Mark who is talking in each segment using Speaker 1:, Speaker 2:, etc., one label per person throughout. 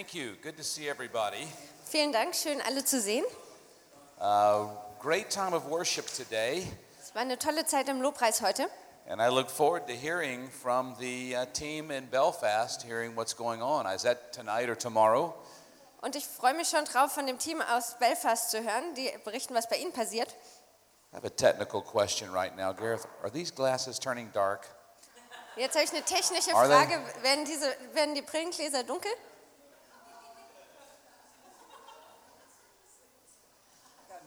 Speaker 1: Thank you. Good to see everybody.
Speaker 2: Vielen Dank, schön alle zu sehen.
Speaker 1: Uh, great time of worship today,
Speaker 2: Es war eine tolle Zeit im Lobpreis heute.
Speaker 1: and I look forward to hearing from the uh, team in Belfast, hearing what's going on. Is that tonight or tomorrow?
Speaker 2: Und ich freue mich schon drauf, von dem Team aus Belfast zu hören, die berichten, was bei ihnen passiert.
Speaker 1: I have a technical question right now, Gareth. Are these glasses turning dark?
Speaker 2: Jetzt habe ich eine technische
Speaker 1: Are?
Speaker 2: Frage. Werden, diese, werden die Brillengläser dunkel?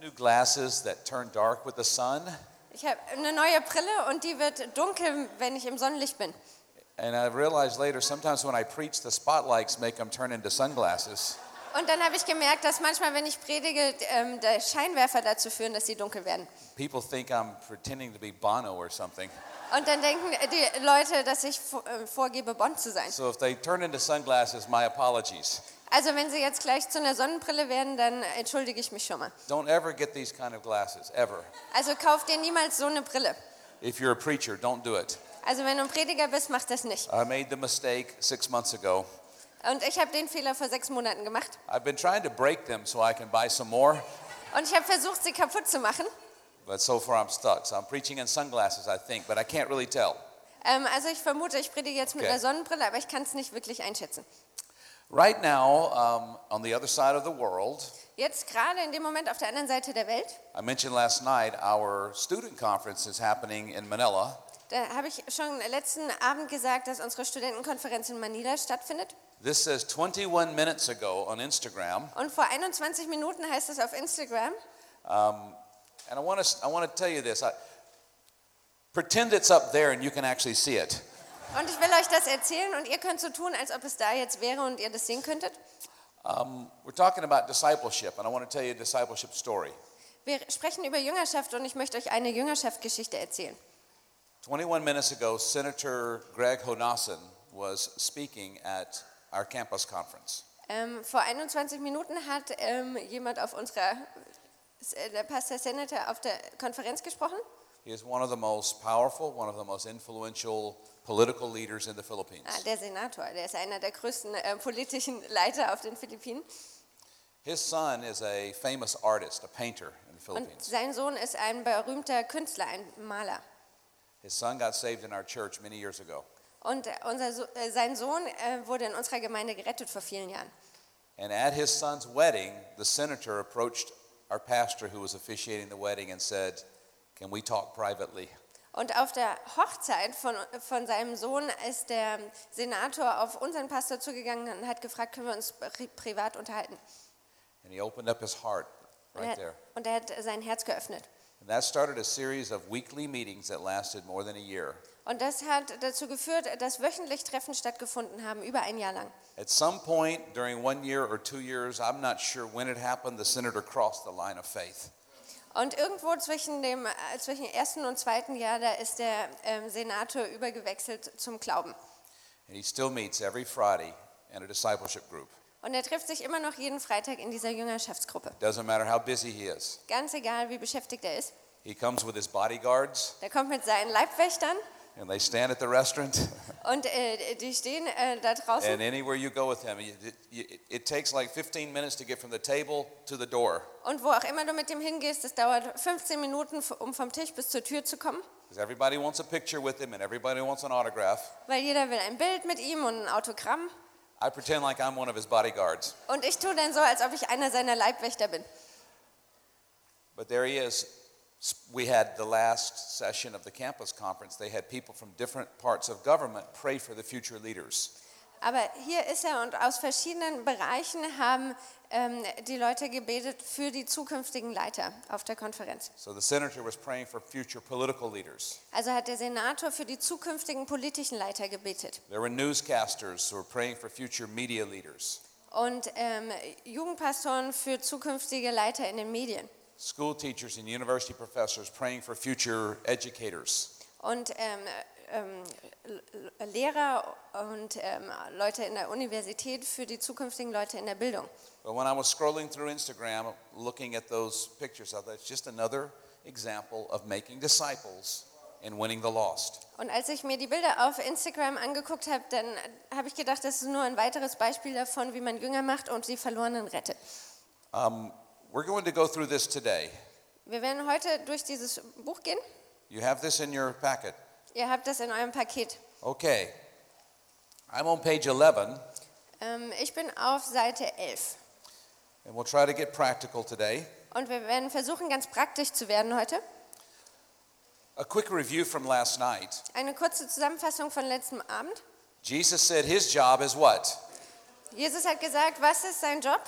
Speaker 1: New glasses that turn dark with the sun,
Speaker 2: Ich habe eine neue Brille und die wird dunkel, wenn ich im Sonnenlicht bin.
Speaker 1: and I realized later sometimes when I preach, the spotlights make them turn into sunglasses.
Speaker 2: Und dann habe ich gemerkt, dass manchmal, wenn ich predige, ähm, der Scheinwerfer dazu führen, dass sie dunkel werden.
Speaker 1: People think I'm pretending to be Bono or something.
Speaker 2: Und dann denken die Leute, dass ich äh, vorgebe, Bond zu sein.
Speaker 1: So if they turn into sunglasses, my apologies.
Speaker 2: Also wenn sie jetzt gleich zu einer Sonnenbrille werden, dann entschuldige ich mich schon mal.
Speaker 1: Don't ever get these kind of glasses, ever.
Speaker 2: Also kauf dir niemals so eine Brille.
Speaker 1: If you're a preacher, don't do it.
Speaker 2: Also wenn du ein Prediger bist, mach das nicht.
Speaker 1: I made the mistake six months ago.
Speaker 2: Und ich habe den Fehler vor sechs Monaten gemacht.
Speaker 1: I've been trying to break them so I can buy some more,
Speaker 2: Und ich habe versucht, sie kaputt zu machen.
Speaker 1: but so far I'm stuck. So I'm preaching in sunglasses, I think, but I can't really tell.
Speaker 2: Ähm, also ich vermute, ich predige jetzt mit
Speaker 1: Okay.
Speaker 2: einer Sonnenbrille, aber ich kann es nicht wirklich einschätzen.
Speaker 1: Right now, um, on the other side of the world,
Speaker 2: Jetzt gerade in dem Moment auf der anderen Seite der Welt,
Speaker 1: I mentioned last night our student conference is happening in Manila.
Speaker 2: da habe ich schon letzten Abend gesagt, dass unsere Studentenkonferenz in Manila stattfindet.
Speaker 1: This says 21 minutes ago on Instagram.
Speaker 2: Und vor 21 Minuten heißt es auf Instagram,
Speaker 1: Um, and I want to I want to tell you this. I, pretend it's up there and you can actually see it.
Speaker 2: Und ich will euch das erzählen und ihr könnt so tun, als ob es da jetzt wäre und ihr das sehen könntet.
Speaker 1: Um, we're talking about discipleship, and I want to tell you a discipleship story.
Speaker 2: Wir sprechen über Jüngerschaft und ich möchte euch eine Jüngerschaftsgeschichte erzählen.
Speaker 1: 21 minutes ago, Senator Greg Honasan was speaking at our campus conference.
Speaker 2: Ähm, vor 21 Minuten hat ähm, jemand auf unserer, äh, der Pastor Senator auf der Konferenz gesprochen.
Speaker 1: He is one of the most powerful, one of the most influential political leaders in the Philippines.
Speaker 2: Ah, der Senator, der ist einer der größten äh, politischen Leiter auf den Philippinen.
Speaker 1: His son is a famous artist, a painter in the
Speaker 2: Und
Speaker 1: Philippines.
Speaker 2: sein Sohn ist ein berühmter Künstler, ein Maler.
Speaker 1: His son got saved in our church many years ago.
Speaker 2: Und äh, unser, So- äh, sein Sohn äh, wurde in unserer Gemeinde gerettet vor vielen Jahren.
Speaker 1: And at his son's wedding, the senator approached our pastor who was officiating the wedding and said, Can we talk privately?
Speaker 2: Und auf der Hochzeit von, von seinem Sohn ist der Senator auf unseren Pastor zugegangen und hat gefragt, können wir uns pri privat unterhalten?
Speaker 1: And he opened up his heart
Speaker 2: Und
Speaker 1: right
Speaker 2: er,
Speaker 1: there.
Speaker 2: und er hat sein Herz geöffnet.
Speaker 1: And that started a series of weekly meetings that lasted more than a year.
Speaker 2: Und das hat dazu geführt, dass wöchentlich Treffen stattgefunden haben, über ein Jahr lang.
Speaker 1: At some point during one year or two years, I'm not sure when it happened, the senator crossed the line of faith.
Speaker 2: Und irgendwo zwischen dem äh, zwischen ersten und zweiten Jahr, da ist der ähm, Senator übergewechselt zum Glauben.
Speaker 1: And he still meets every Friday in a discipleship group.
Speaker 2: Und er trifft sich immer noch jeden Freitag in dieser Jüngerschaftsgruppe.
Speaker 1: Doesn't matter how busy he is.
Speaker 2: Ganz egal, wie beschäftigt er ist.
Speaker 1: He comes with his bodyguards,
Speaker 2: Der kommt mit seinen Leibwächtern
Speaker 1: and they stand at the restaurant.
Speaker 2: und äh, die stehen äh, da draußen.
Speaker 1: And anywhere you go with him, you- it, it takes like 15 minutes to get from the table to the door.
Speaker 2: Und wo auch immer du mit dem hingehst, es dauert 15 Minuten, um vom Tisch bis zur Tür zu kommen.
Speaker 1: Because everybody wants a picture with him and everybody wants an autograph.
Speaker 2: Weil jeder will ein Bild mit ihm und ein Autogramm.
Speaker 1: I pretend like I'm one of his bodyguards.
Speaker 2: Und ich tue dann so, als ob ich einer seiner Leibwächter bin.
Speaker 1: But there he is. We had the last session of the campus conference. They had people from different parts of government pray for the future leaders.
Speaker 2: Aber hier ist er und aus verschiedenen Bereichen haben ähm, die Leute gebetet für die zukünftigen Leiter auf der Konferenz.
Speaker 1: So the senator was praying for future political leaders.
Speaker 2: Also hat der Senator für die zukünftigen politischen Leiter gebetet.
Speaker 1: There were newscasters who were praying for future media leaders.
Speaker 2: Und ähm, Jugendpastoren für zukünftige Leiter in den Medien.
Speaker 1: School teachers and university professors praying for future educators.
Speaker 2: Und ähm, ähm, Lehrer und ähm, Leute in der Universität für die zukünftigen Leute in der Bildung.
Speaker 1: But when I was scrolling through Instagram looking at those pictures, I thought it's just another example of making disciples and winning the lost.
Speaker 2: Und als ich mir die Bilder auf Instagram angeguckt habe, dann habe ich gedacht, das ist nur ein weiteres Beispiel davon, wie man Jünger macht und die Verlorenen rettet.
Speaker 1: Um, we're going to go through this today.
Speaker 2: Wir werden heute durch dieses Buch gehen.
Speaker 1: You have this in your packet.
Speaker 2: Ihr habt das in eurem Paket.
Speaker 1: Okay. I'm on page 11,
Speaker 2: Ähm, ich bin auf Seite 11.
Speaker 1: and we'll try to get practical today.
Speaker 2: Und wir werden versuchen, ganz praktisch zu werden heute.
Speaker 1: A quick review from last night.
Speaker 2: Eine kurze Zusammenfassung von letztem Abend.
Speaker 1: Jesus said his job is what?
Speaker 2: Jesus hat gesagt, was ist sein Job?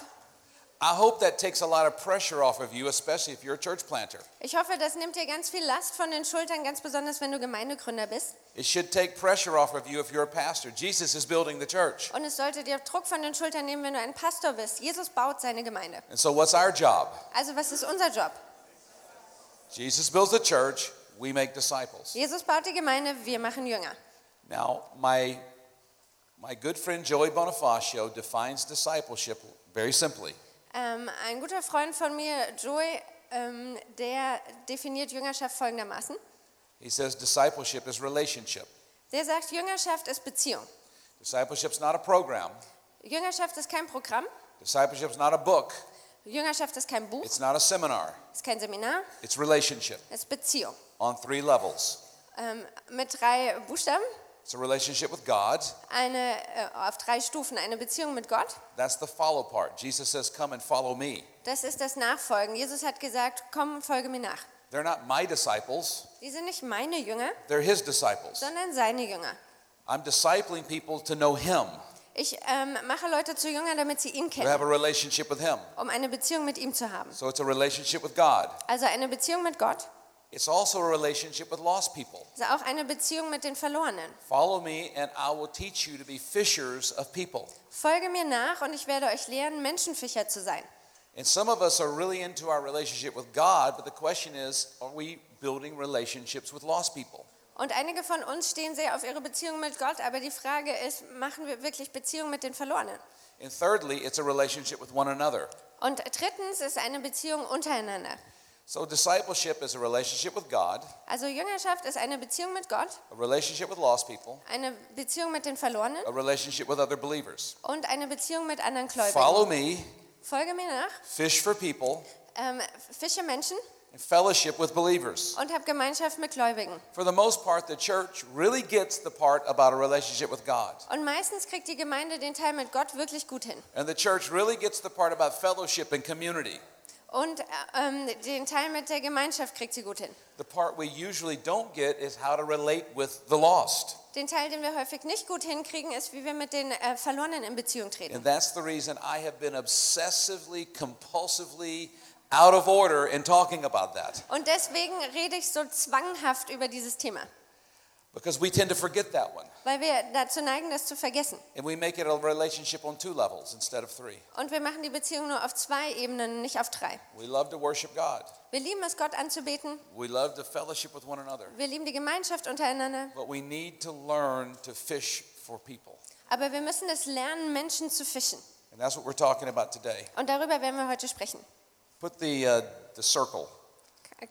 Speaker 1: I hope that takes a lot of pressure off of you, especially if you're a church planter.
Speaker 2: Ich hoffe, das nimmt dir ganz viel Last von den Schultern, ganz besonders wenn du Gemeindegründer bist.
Speaker 1: It should take pressure off of you if you're a pastor. Jesus is building the church.
Speaker 2: Und es sollte dir Druck von den Schultern nehmen, wenn du ein Pastor bist. Jesus baut seine Gemeinde.
Speaker 1: And so, what's our job?
Speaker 2: Also was ist unser Job?
Speaker 1: Jesus builds the church, we make disciples.
Speaker 2: Jesus baut die Gemeinde, wir machen Jünger.
Speaker 1: Now, my, my good friend Joey Bonifacio defines discipleship very simply.
Speaker 2: Ähm, ein guter Freund von mir, Joey, ähm, der definiert Jüngerschaft folgendermaßen.
Speaker 1: He says discipleship is relationship.
Speaker 2: Der sagt, Jüngerschaft ist Beziehung.
Speaker 1: Discipleship's not a program.
Speaker 2: Jüngerschaft ist kein Programm.
Speaker 1: Discipleship's not a book.
Speaker 2: Jüngerschaft ist kein Buch,
Speaker 1: It's not a seminar.
Speaker 2: ist kein Seminar,
Speaker 1: It's relationship
Speaker 2: ist Beziehung.
Speaker 1: on three levels.
Speaker 2: Ähm, mit drei Buchstaben,
Speaker 1: It's a relationship with God.
Speaker 2: eine, äh, auf drei Stufen. Eine Beziehung mit Gott,
Speaker 1: That's the follow part. Jesus says, Come and follow me.
Speaker 2: das ist das Nachfolgen. Jesus hat gesagt, komm, folge mir nach.
Speaker 1: They're not my disciples,
Speaker 2: Die sind nicht meine Jünger,
Speaker 1: they're his disciples.
Speaker 2: sondern seine Jünger.
Speaker 1: I'm discipling people to know him,
Speaker 2: Ich ähm, mache Leute zu Jüngern, damit sie ihn
Speaker 1: to have a
Speaker 2: kennen,
Speaker 1: relationship with him.
Speaker 2: um eine Beziehung mit ihm zu haben.
Speaker 1: So it's a relationship with God.
Speaker 2: Also eine Beziehung mit Gott,
Speaker 1: It's also a relationship with lost people.
Speaker 2: ist auch eine Beziehung mit den Verlorenen.
Speaker 1: Follow me, and I will teach you to be fishers of people.
Speaker 2: Folge mir nach und ich werde euch lehren, Menschenfischer zu sein.
Speaker 1: And some of us are really into our relationship with God, but the question is are we building relationships with lost people?
Speaker 2: Und einige von uns stehen sehr auf ihre Beziehung mit Gott, aber die Frage ist, machen wir wirklich Beziehung mit den Verlorenen?
Speaker 1: And thirdly, it's a relationship with one another.
Speaker 2: Und drittens ist eine Beziehung untereinander.
Speaker 1: So, discipleship is a relationship with God,
Speaker 2: Also Jüngerschaft ist eine Beziehung mit Gott,
Speaker 1: a relationship with lost people,
Speaker 2: eine Beziehung mit den Verlorenen
Speaker 1: a relationship with other believers.
Speaker 2: und eine Beziehung mit anderen Gläubigen.
Speaker 1: Follow me,
Speaker 2: Folge mir nach,
Speaker 1: fish for people,
Speaker 2: ähm, fische Menschen
Speaker 1: and fellowship with believers.
Speaker 2: und hab Gemeinschaft mit Gläubigen.
Speaker 1: For the most part, the church really gets the part about a relationship with God.
Speaker 2: Und meistens kriegt die Gemeinde den Teil mit Gott wirklich gut hin.
Speaker 1: And the church really gets the part about fellowship and community.
Speaker 2: Und äh, ähm, den Teil mit der Gemeinschaft kriegt sie gut hin.
Speaker 1: The part we usually don't get is how to relate with the lost.
Speaker 2: Den Teil, den wir häufig nicht gut hinkriegen, ist, wie wir mit den äh, Verlorenen in Beziehung treten.
Speaker 1: And that's the reason I have been obsessively, compulsively out of order in talking about that.
Speaker 2: Und deswegen rede ich so zwanghaft über dieses Thema,
Speaker 1: Because we tend to forget that one.
Speaker 2: weil wir dazu neigen, das zu vergessen.
Speaker 1: And we make it a relationship on two levels instead of three.
Speaker 2: Und wir machen die Beziehung nur auf zwei Ebenen, nicht auf drei.
Speaker 1: We love to worship God,
Speaker 2: Wir lieben es, Gott anzubeten.
Speaker 1: we love to fellowship with one another.
Speaker 2: Wir lieben die Gemeinschaft untereinander.
Speaker 1: But we need to learn to fish for people.
Speaker 2: Aber wir müssen es lernen, Menschen zu fischen.
Speaker 1: And that's what we're talking about today.
Speaker 2: Und darüber werden wir heute sprechen.
Speaker 1: Put the, uh, the circle.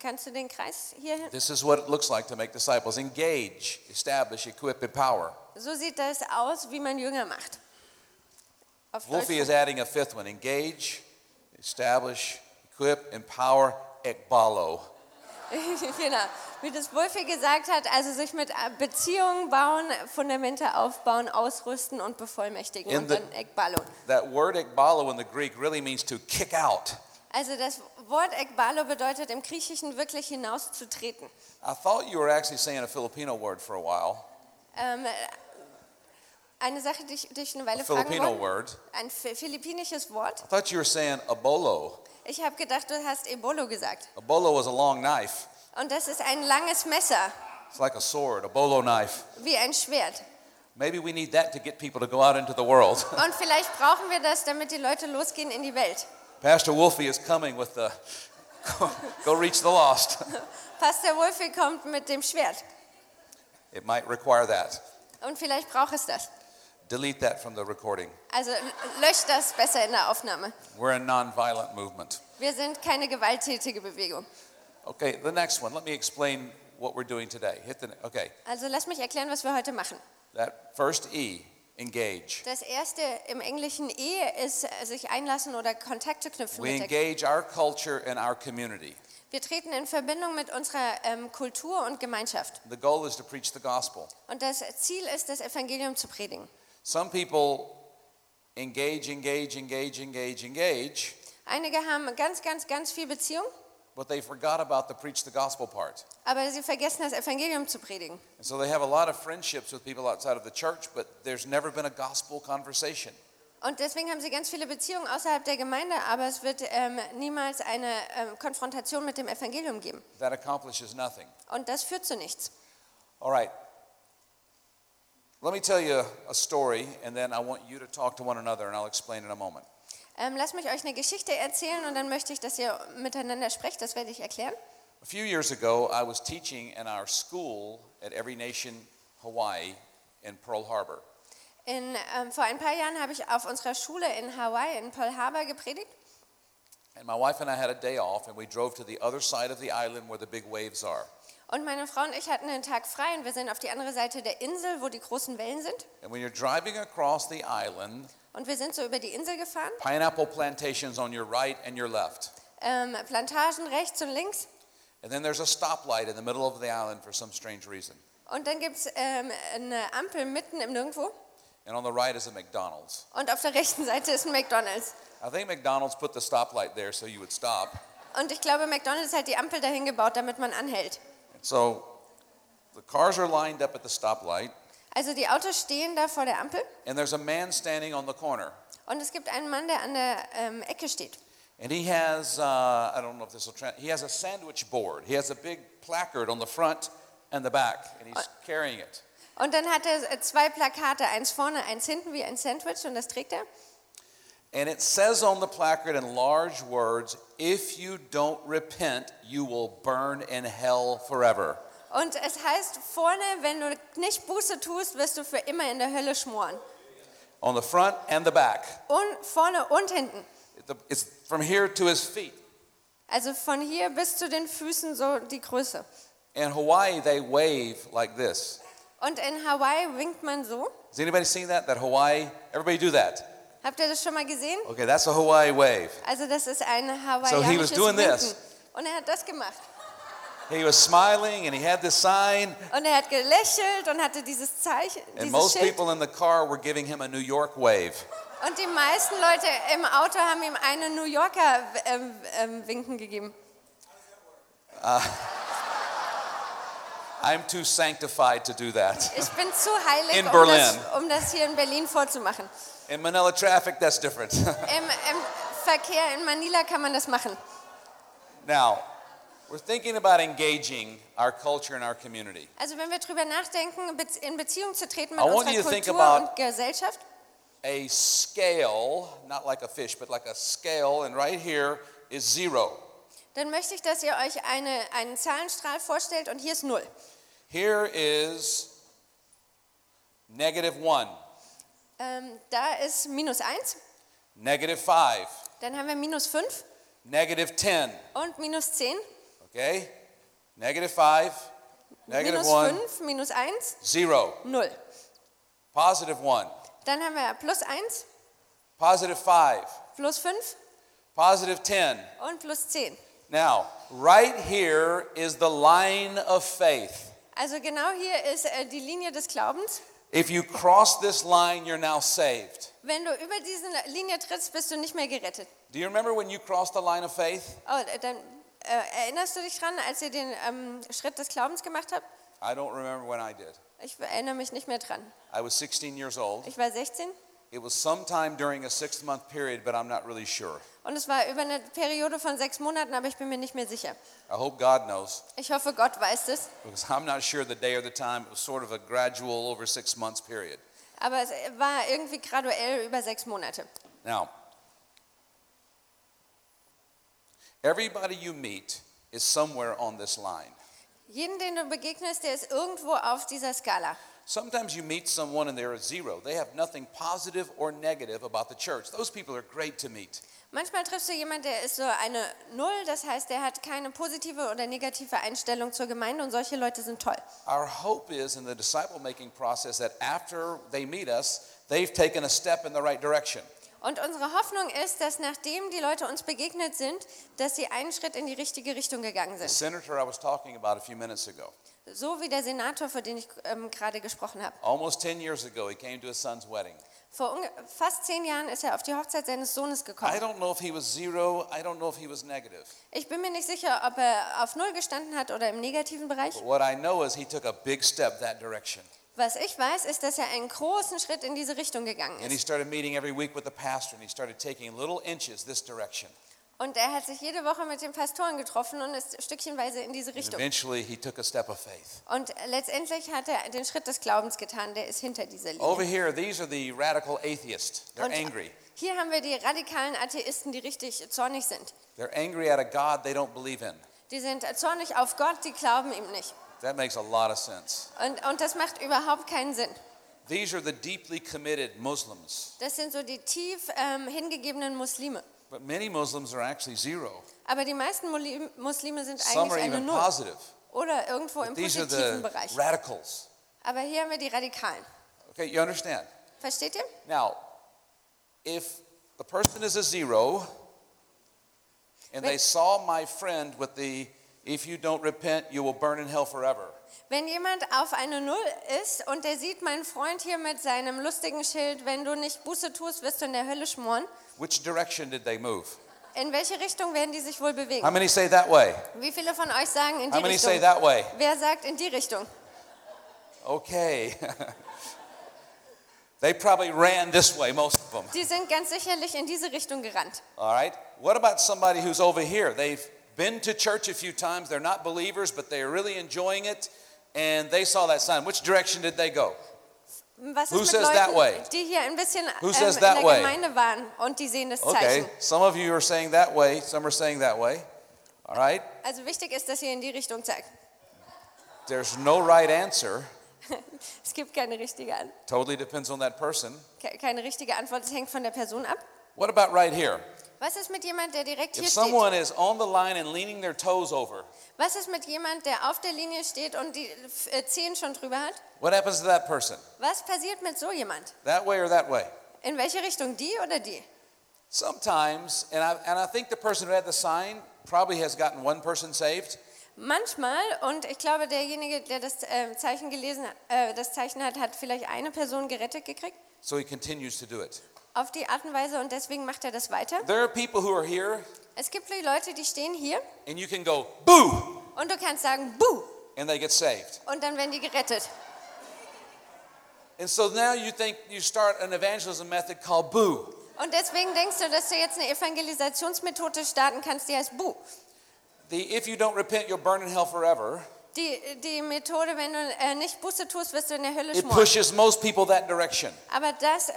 Speaker 2: Kannst du den Kreis hier?
Speaker 1: This is what it looks like to make disciples engage, establish, equip, empower.
Speaker 2: So sieht das aus, wie man Jünger macht. Auf
Speaker 1: Wolfie is
Speaker 2: Deutsch.
Speaker 1: adding a fifth one engage, establish, equip, empower, ekbalo.
Speaker 2: genau. Wie das Wolfi gesagt hat, also sich mit äh, Beziehungen bauen, Fundamente aufbauen, ausrüsten und bevollmächtigen.
Speaker 1: In
Speaker 2: und
Speaker 1: the-
Speaker 2: dann Ekbalo.
Speaker 1: That word ekbalo in the Greek really means to kick out.
Speaker 2: Also das Wort Ekbalo bedeutet im Griechischen wirklich hinauszutreten.
Speaker 1: I thought you were actually saying a Filipino word for a while,
Speaker 2: Ähm, eine Sache, die ich, die ich eine
Speaker 1: a
Speaker 2: Weile fragen
Speaker 1: Filipino
Speaker 2: wollte.
Speaker 1: word.
Speaker 2: Ein philippinisches Wort.
Speaker 1: I thought you were saying abolo.
Speaker 2: Ich habe gedacht, du hast Ebolo gesagt.
Speaker 1: Abolo is a long knife.
Speaker 2: Und das ist ein langes Messer,
Speaker 1: It's like a sword, a bolo knife.
Speaker 2: wie ein Schwert.
Speaker 1: Maybe we need that to get people to go out into the world.
Speaker 2: Und vielleicht brauchen wir das, damit die Leute losgehen in die Welt.
Speaker 1: Pastor Wolfie is coming with the go reach the lost.
Speaker 2: Pastor Wolfi kommt mit dem Schwert.
Speaker 1: It might require that.
Speaker 2: Und vielleicht braucht es das.
Speaker 1: Delete that from the recording.
Speaker 2: Also löscht das besser in der Aufnahme.
Speaker 1: We're a nonviolent movement.
Speaker 2: Wir sind keine gewalttätige Bewegung.
Speaker 1: Okay, the next one. Let me explain what we're doing today. Hit the okay.
Speaker 2: Also lass mich erklären, was wir heute machen.
Speaker 1: That first E, engage.
Speaker 2: Das erste im Englischen E ist äh, sich einlassen oder Kontakte knüpfen
Speaker 1: We engage our culture and our community.
Speaker 2: Wir treten in Verbindung mit unserer ähm, Kultur und Gemeinschaft.
Speaker 1: The goal is to preach the gospel.
Speaker 2: Und das Ziel ist, das Evangelium zu predigen.
Speaker 1: Some people engage, engage, engage, engage, engage,
Speaker 2: Einige haben ganz, ganz, ganz viel Beziehung,
Speaker 1: but they forgot about the preach the gospel part.
Speaker 2: aber sie vergessen, das Evangelium zu predigen.
Speaker 1: And so they have a lot of friendships with people outside of the church, but there's never been a gospel conversation.
Speaker 2: Und deswegen haben sie ganz viele Beziehungen außerhalb der Gemeinde, aber es wird ähm, niemals eine ähm, Konfrontation mit dem Evangelium geben.
Speaker 1: That accomplishes nothing.
Speaker 2: Und das führt zu nichts.
Speaker 1: All right. Let me tell you a story, and then I want you to talk to one another, and I'll explain in a moment.
Speaker 2: Ähm, lasst mich euch eine Geschichte erzählen und dann möchte ich, dass ihr miteinander sprecht. Das werde ich erklären.
Speaker 1: A few years ago, I was teaching in our school at Every Nation Hawaii in Pearl Harbor.
Speaker 2: In, ähm, vor ein paar Jahren habe ich auf unserer Schule in Hawaii, in Pearl Harbor, gepredigt.
Speaker 1: And my wife and I had a day off, and we drove to the other side of the island where the big waves are.
Speaker 2: Und meine Frau und ich hatten einen Tag frei und wir sind auf die andere Seite der Insel, wo die großen Wellen sind.
Speaker 1: And when you're driving across the island,
Speaker 2: Und wir sind so über die Insel gefahren.
Speaker 1: pineapple plantations on your right and your left.
Speaker 2: Ähm, Plantagen rechts und links.
Speaker 1: And then there's a stoplight in the middle of the island for some strange reason.
Speaker 2: Und dann gibt es ähm, eine Ampel mitten im Nirgendwo.
Speaker 1: And on the right is a McDonald's.
Speaker 2: Und auf der rechten Seite ist ein McDonald's.
Speaker 1: I think McDonald's put the stoplight there so you would stop.
Speaker 2: Und ich glaube, McDonald's hat die Ampel dahin gebaut, damit man anhält.
Speaker 1: And so the cars are lined up at the stoplight,
Speaker 2: Also die Autos stehen da vor der Ampel
Speaker 1: and there's a man standing on the corner.
Speaker 2: und es gibt einen Mann, der an der ähm, Ecke steht.
Speaker 1: And he has, uh, I don't know if this will, tra- he has a sandwich board. He has a big placard on the front and the back, and he's carrying it.
Speaker 2: Und dann hat er äh, zwei Plakate, eins vorne, eins hinten, wie ein Sandwich und das trägt er.
Speaker 1: And it says on the placard in large words, if you don't repent, you will burn in hell forever.
Speaker 2: Und es heißt vorne, wenn du nicht Buße tust, wirst du für immer in der Hölle schmoren.
Speaker 1: On the front and the back.
Speaker 2: Und vorne und hinten.
Speaker 1: It's from here to his feet.
Speaker 2: Also von hier bis zu den Füßen so die Größe.
Speaker 1: In Hawaii, they wave like this.
Speaker 2: Und in Hawaii winkt man so.
Speaker 1: Has anybody seen that? That Hawaii? Everybody do that.
Speaker 2: Habt ihr das schon mal gesehen?
Speaker 1: Okay, that's a Hawaii wave.
Speaker 2: Also das ist ein
Speaker 1: So he was doing
Speaker 2: Winken.
Speaker 1: this.
Speaker 2: Und er hat das gemacht.
Speaker 1: He was smiling and he had this sign,
Speaker 2: Und er hat gelächelt und hatte dieses Zeichen,
Speaker 1: and
Speaker 2: dieses
Speaker 1: most
Speaker 2: Schild.
Speaker 1: people in the car were giving him a New York wave.
Speaker 2: Und die meisten Leute im Auto haben ihm eine New Yorker ähm, ähm, Winken gegeben.
Speaker 1: I'm too sanctified to do that.
Speaker 2: Ich bin zu heilig,
Speaker 1: In
Speaker 2: um
Speaker 1: Berlin.
Speaker 2: das, um das hier in Berlin vorzumachen.
Speaker 1: In Manila traffic, that's different.
Speaker 2: Im, Im Verkehr in Manila kann man das machen.
Speaker 1: now,
Speaker 2: Also wenn wir drüber nachdenken, in Beziehung zu treten
Speaker 1: I
Speaker 2: mit
Speaker 1: want
Speaker 2: unserer Kultur und Gesellschaft,
Speaker 1: A scale, not like a fish, but like a scale, and right here is zero.
Speaker 2: dann möchte ich, dass ihr euch eine, einen Zahlenstrahl vorstellt und hier ist Null.
Speaker 1: Here is negative one,
Speaker 2: Ähm, da ist minus 1,
Speaker 1: negative five,
Speaker 2: dann haben wir minus 5
Speaker 1: negative 10.
Speaker 2: und minus 10,
Speaker 1: Okay? Negative 5, negative
Speaker 2: minus
Speaker 1: 1,
Speaker 2: 5, minus 1,
Speaker 1: 0.
Speaker 2: 0.
Speaker 1: Positive 1,
Speaker 2: Dann haben wir plus 1,
Speaker 1: positive 5,
Speaker 2: plus 5
Speaker 1: positive 10.
Speaker 2: und plus 10.
Speaker 1: Now, right here is the line of faith.
Speaker 2: Also genau hier ist äh, die Linie des Glaubens.
Speaker 1: If you cross this line, you're now saved.
Speaker 2: Wenn du über diese Linie trittst, bist du nicht mehr gerettet.
Speaker 1: Do you remember when you crossed the line of faith?
Speaker 2: Oh, äh, dann äh, erinnerst du dich dran, als ihr den ähm, Schritt des Glaubens gemacht habt?
Speaker 1: I don't remember when I did.
Speaker 2: Ich erinnere mich nicht mehr dran.
Speaker 1: I was 16 years old.
Speaker 2: Ich war 16
Speaker 1: It was sometime during a six month period, but I'm not really sure.
Speaker 2: und es war über eine Periode von sechs Monaten, aber ich bin mir nicht mehr sicher.
Speaker 1: I hope God knows,
Speaker 2: Ich hoffe, Gott weiß es.
Speaker 1: because I'm not sure the day or the time. It was sort of a gradual over six months period.
Speaker 2: Aber es war irgendwie graduell über sechs Monate.
Speaker 1: Now, everybody you meet is somewhere on this line.
Speaker 2: Jeden, den du begegnest, der ist irgendwo auf dieser Skala.
Speaker 1: Sometimes you meet someone and they're a zero. They have nothing positive or negative about the church. Those people are great to meet.
Speaker 2: Manchmal triffst du jemanden, der ist so eine Null, das heißt, der hat keine positive oder negative Einstellung zur Gemeinde und solche Leute sind toll.
Speaker 1: Our hope is in the disciple making process that after they meet us, they've taken a step in the right direction.
Speaker 2: Und unsere Hoffnung ist, dass nachdem die Leute uns begegnet sind, dass sie einen Schritt in die richtige Richtung gegangen
Speaker 1: The
Speaker 2: sind.
Speaker 1: senator I was talking about a few minutes ago,
Speaker 2: So wie der Senator, für den ich ähm, gerade gesprochen habe.
Speaker 1: almost 10 years ago, he came to his son's wedding.
Speaker 2: Vor unge- fast zehn Jahren ist er auf die Hochzeit seines Sohnes
Speaker 1: I
Speaker 2: gekommen.
Speaker 1: don't know if he was zero, I don't know if he was negative.
Speaker 2: Ich bin mir nicht sicher, ob er auf Null gestanden hat oder im negativen Bereich.
Speaker 1: But what I know is he took a big step that direction.
Speaker 2: Was ich weiß, ist, dass er einen großen Schritt in diese Richtung gegangen
Speaker 1: And he
Speaker 2: ist.
Speaker 1: started meeting every week with the pastor and he started taking little inches this direction.
Speaker 2: Und er hat sich jede Woche mit den Pastoren getroffen und ist stückchenweise in diese
Speaker 1: And
Speaker 2: Richtung.
Speaker 1: eventually he took a step of faith.
Speaker 2: Und letztendlich hat er den Schritt des Glaubens getan, der ist hinter dieser
Speaker 1: Over
Speaker 2: Linie.
Speaker 1: here, these are the radical atheists. They're
Speaker 2: Und
Speaker 1: angry.
Speaker 2: hier haben wir die radikalen Atheisten, die richtig zornig sind.
Speaker 1: They're angry at a God they don't believe in.
Speaker 2: Die sind zornig auf Gott, die glauben ihm nicht.
Speaker 1: That makes a lot of sense.
Speaker 2: Und, und das macht überhaupt keinen Sinn.
Speaker 1: These are the deeply committed Muslims.
Speaker 2: Das sind so die tief ähm, hingegebenen Muslime.
Speaker 1: But many Muslims are actually zero.
Speaker 2: Aber die meisten Muslime sind
Speaker 1: Some
Speaker 2: eigentlich
Speaker 1: are
Speaker 2: eine Null
Speaker 1: positive.
Speaker 2: oder irgendwo im
Speaker 1: But are
Speaker 2: positiven
Speaker 1: the
Speaker 2: Bereich.
Speaker 1: radicals.
Speaker 2: Aber hier haben wir die Radikalen.
Speaker 1: Okay, you understand?
Speaker 2: Versteht ihr?
Speaker 1: Now, if the person is a zero and they
Speaker 2: Wait.
Speaker 1: saw my friend with the if you don't repent, you will burn in hell forever.
Speaker 2: Wenn jemand auf eine Null ist und der sieht meinen Freund hier mit seinem lustigen Schild, wenn du nicht Buße tust, wirst du in der Hölle schmoren,
Speaker 1: Which direction did they move?
Speaker 2: in welche Richtung werden die sich wohl
Speaker 1: How
Speaker 2: bewegen?
Speaker 1: many say that way?
Speaker 2: Wie viele von euch sagen in die
Speaker 1: How many say
Speaker 2: Richtung?
Speaker 1: that way?
Speaker 2: Wer sagt in die Richtung?
Speaker 1: Okay. they probably ran this way, most of them.
Speaker 2: Die sind ganz sicherlich in diese Richtung gerannt.
Speaker 1: All right. What about somebody who's over here? They've been to church a few times. They're not believers, but they're really enjoying it. And they saw that sign. Which direction did they go?
Speaker 2: Was
Speaker 1: Who says
Speaker 2: mit
Speaker 1: that way?
Speaker 2: die hier ein bisschen
Speaker 1: Who
Speaker 2: ähm,
Speaker 1: says
Speaker 2: in
Speaker 1: that
Speaker 2: der
Speaker 1: way?
Speaker 2: Gemeinde waren und die sehen das
Speaker 1: Okay.
Speaker 2: Zeichen?
Speaker 1: Some of you are saying that way. Some are saying that way. All right.
Speaker 2: Also wichtig ist, dass ihr in die Richtung zeigt.
Speaker 1: There's no right answer.
Speaker 2: Es gibt keine richtige, An-
Speaker 1: Totally depends on that person.
Speaker 2: ke- keine richtige Antwort, es hängt von der Person ab.
Speaker 1: What about right here?
Speaker 2: Was ist mit jemand, der direkt hier
Speaker 1: If
Speaker 2: steht?
Speaker 1: someone is on the line and leaning their toes over,
Speaker 2: Was ist mit jemand, der auf der Linie steht und die äh, Zehen schon drüber hat?
Speaker 1: what happens to that person?
Speaker 2: Was passiert mit so jemand?
Speaker 1: That way or that way?
Speaker 2: In welche Richtung? Die oder die?
Speaker 1: Sometimes, and I, and I think the person who had the sign probably has gotten one person saved.
Speaker 2: Manchmal, und ich glaube, derjenige, der das äh, Zeichen gelesen, äh, das Zeichen hat, hat vielleicht eine Person gerettet gekriegt.
Speaker 1: So he continues to do it.
Speaker 2: Auf die Art und Weise und deswegen macht er das weiter.
Speaker 1: There are people who are here,
Speaker 2: Es gibt Leute, die stehen hier
Speaker 1: and you can go, boo,
Speaker 2: und du kannst sagen, Buh,
Speaker 1: and they get saved.
Speaker 2: und dann werden die gerettet.
Speaker 1: And so now you think you start an evangelism method called boo.
Speaker 2: Und deswegen denkst du, dass du jetzt eine Evangelisationsmethode starten kannst, die heißt Buh.
Speaker 1: The if you don't repent, you'll burn in hell forever.
Speaker 2: Die, die Methode, wenn du äh, nicht Buße tust, wirst du in der Hölle
Speaker 1: It
Speaker 2: schmoren.
Speaker 1: pushes most people that direction.
Speaker 2: Aber das äh,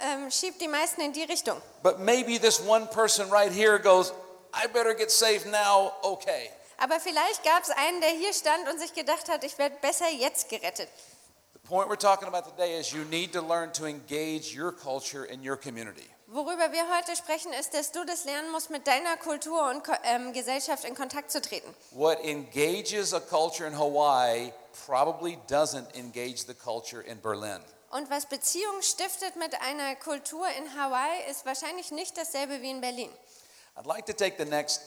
Speaker 2: ähm, schiebt die meisten in die Richtung.
Speaker 1: But maybe this one person right here goes, I better get saved now, okay.
Speaker 2: Aber vielleicht gab es einen, der hier stand und sich gedacht hat, ich werde besser jetzt gerettet.
Speaker 1: The point we're talking about today is you need to learn to engage your culture and your community.
Speaker 2: Worüber wir heute sprechen, ist, dass du das lernen musst, mit deiner Kultur und ähm, Gesellschaft in Kontakt zu treten.
Speaker 1: What engages a culture in Hawaii probably doesn't engage the culture in Berlin.
Speaker 2: Und was Beziehungen stiftet mit einer Kultur in Hawaii, ist wahrscheinlich nicht dasselbe wie in Berlin.
Speaker 1: I'd like to take the next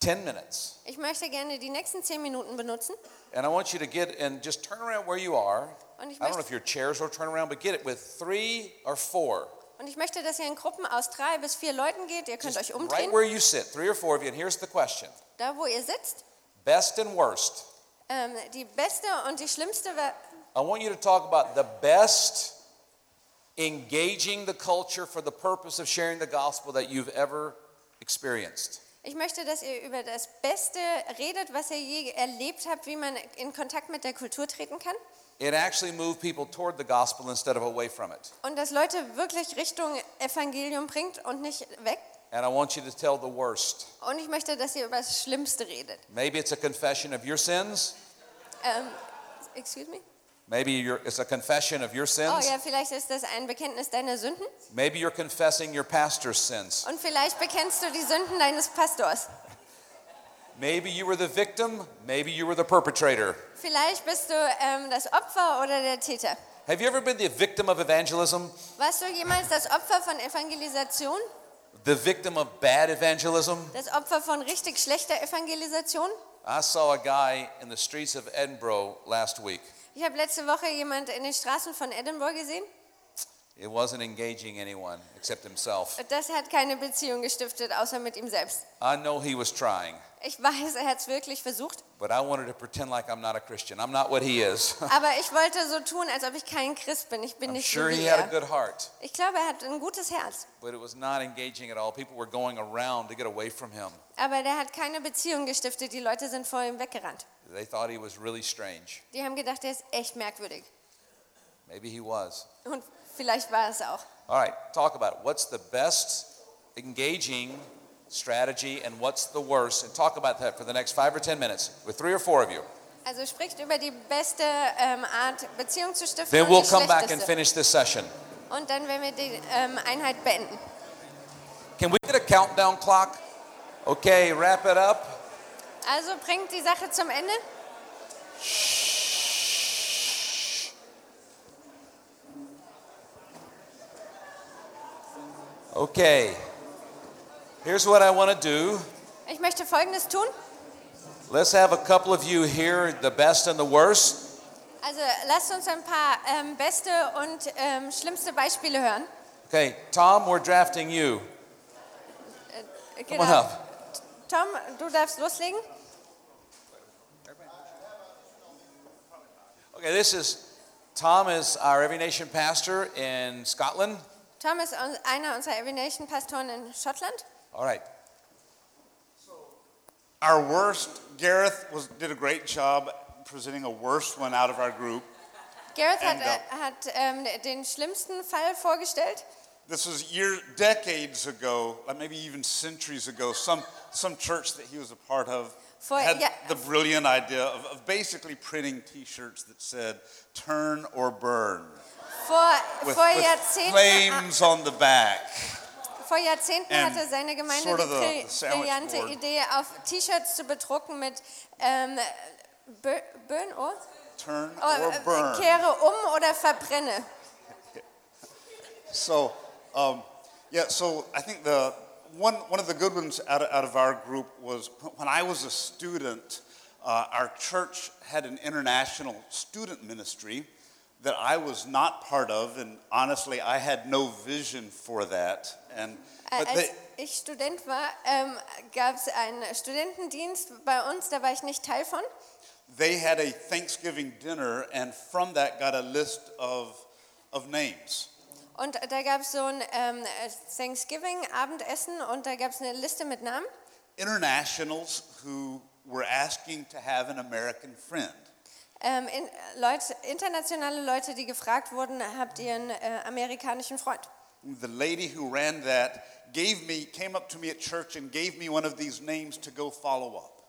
Speaker 1: 10 minutes
Speaker 2: Ich möchte gerne die nächsten zehn Minuten benutzen
Speaker 1: and I want you to get and just turn around where you are. I don't know if your chairs will turn around, but get it with three or four.
Speaker 2: Und ich möchte, dass ihr in Gruppen aus drei bis vier Leuten geht. Ihr könnt
Speaker 1: Just
Speaker 2: euch
Speaker 1: right
Speaker 2: umdrehen,
Speaker 1: where you sit, three or four of you. And here's the question
Speaker 2: da wo ihr sitzt.
Speaker 1: best and worst.
Speaker 2: Ähm, die beste und die schlimmste
Speaker 1: I want you to talk about the best engaging the culture for the purpose of sharing the gospel that you've ever experienced.
Speaker 2: Ich möchte, dass ihr über das Beste redet, was ihr je erlebt habt, wie man in Kontakt mit der Kultur treten kann.
Speaker 1: It actually moved people toward the gospel instead of away from it.
Speaker 2: Und dass Leute wirklich Richtung Evangelium bringt und nicht weg.
Speaker 1: And I want you to tell the worst.
Speaker 2: Und ich möchte, dass ihr über das Schlimmste redet.
Speaker 1: Maybe it's a confession of your sins.
Speaker 2: Ähm, excuse me?
Speaker 1: Maybe it's a confession of your
Speaker 2: Oh
Speaker 1: sins.
Speaker 2: ja, vielleicht ist das ein Bekenntnis deiner Sünden.
Speaker 1: Maybe you're confessing your pastor's sins.
Speaker 2: Und vielleicht bekennst du die Sünden deines Pastors.
Speaker 1: Maybe you were the victim. Maybe you were the perpetrator.
Speaker 2: Vielleicht bist du ähm, das Opfer oder der Täter.
Speaker 1: Have you ever been the victim of evangelism?
Speaker 2: Warst du jemals das Opfer von Evangelisation?
Speaker 1: The victim of bad evangelism?
Speaker 2: Das Opfer von richtig schlechter Evangelisation?
Speaker 1: I saw a guy in the streets of Edinburgh last week.
Speaker 2: Ich habe letzte Woche jemand in den Straßen von Edinburgh gesehen.
Speaker 1: It wasn't engaging anyone except himself.
Speaker 2: Das hat keine Beziehung gestiftet, außer mit ihm selbst.
Speaker 1: I know he was trying,
Speaker 2: Ich weiß, er hat es wirklich versucht.
Speaker 1: but I wanted to pretend like I'm not a Christian. I'm not what he is.
Speaker 2: Aber ich wollte so tun, als ob ich kein Christ bin. Ich bin
Speaker 1: I'm
Speaker 2: nicht
Speaker 1: sure
Speaker 2: wie
Speaker 1: he had a
Speaker 2: er.
Speaker 1: good heart,
Speaker 2: Ich glaube, er hat ein gutes Herz.
Speaker 1: but it was not engaging at all. People were going around to get away from him.
Speaker 2: Aber der hat keine Beziehung gestiftet. Die Leute sind vor ihm weggerannt.
Speaker 1: They thought he was really strange.
Speaker 2: Die haben gedacht, er ist echt merkwürdig.
Speaker 1: Maybe he was.
Speaker 2: Und vielleicht war es auch.
Speaker 1: All right, talk about it. What's the best engaging strategy and what's the worst? And talk about that for the next five or ten minutes with three or four of you.
Speaker 2: Also spricht über die beste ähm, Art, Beziehung zu stiften
Speaker 1: Then we'll come back and finish this session.
Speaker 2: Und dann werden wir die ähm, Einheit beenden.
Speaker 1: Can we get a countdown clock? Okay, wrap it up.
Speaker 2: Also bringt die Sache zum Ende.
Speaker 1: Okay. Here's what I want to do.
Speaker 2: Ich möchte Folgendes tun.
Speaker 1: Let's have a couple of you here, the best and the worst.
Speaker 2: Also lasst uns ein paar ähm, beste und ähm, schlimmste Beispiele hören.
Speaker 1: Okay, Tom, we're drafting you.
Speaker 2: Äh,
Speaker 1: Come on up.
Speaker 2: Tom, du darfst loslegen.
Speaker 1: Okay, this is Tom is our Every Nation pastor in Scotland.
Speaker 2: Tom ist einer unserer Every Nation Pastoren in Schottland.
Speaker 1: All right.
Speaker 3: Our worst, Gareth was, did a great job presenting a worst one out of our group.
Speaker 2: Gareth hat,
Speaker 3: And,
Speaker 2: äh,
Speaker 3: uh,
Speaker 2: hat ähm, den schlimmsten Fall vorgestellt.
Speaker 3: This was years, decades ago, like maybe even centuries ago. Some, some church that he was a part of
Speaker 2: For-
Speaker 3: had
Speaker 2: yeah.
Speaker 3: the brilliant idea of, of basically printing T-shirts that said "Turn or Burn"
Speaker 2: Vor,
Speaker 3: with,
Speaker 2: vor,
Speaker 3: with flames on the back.
Speaker 2: vor Jahrzehnten
Speaker 3: and
Speaker 2: hatte seine Gemeinde
Speaker 3: sort of
Speaker 2: die
Speaker 3: the-
Speaker 2: bri-
Speaker 3: the sandwich
Speaker 2: brillante. Idee, auf T-Shirts zu bedrucken mit ähm, Bön, oh?
Speaker 3: Turn
Speaker 2: Oh,
Speaker 3: or
Speaker 2: äh,
Speaker 3: burn.
Speaker 2: Kehre um oder verbrenne.
Speaker 3: So, um, yeah, so I think the one, one of the good ones out of, out of our group was when I was a student, uh, our church had an international student ministry that I was not part of, and honestly, I had no vision for that. And but they,
Speaker 2: ich Student war, ähm, gab es einen Studentendienst bei uns, da war ich nicht Teil von.
Speaker 3: they had a Thanksgiving dinner, and from that got a list of, of names.
Speaker 2: Und da gab es so ein ähm, Thanksgiving-Abendessen und da gab es eine Liste mit Namen.
Speaker 3: Internationals who were asking to have an American friend.
Speaker 2: Ähm, in, Leute, internationale Leute, die gefragt wurden, habt ihr einen äh, amerikanischen Freund?
Speaker 3: The lady who ran that gave me, came up to me at church and gave me one of these names to go follow up.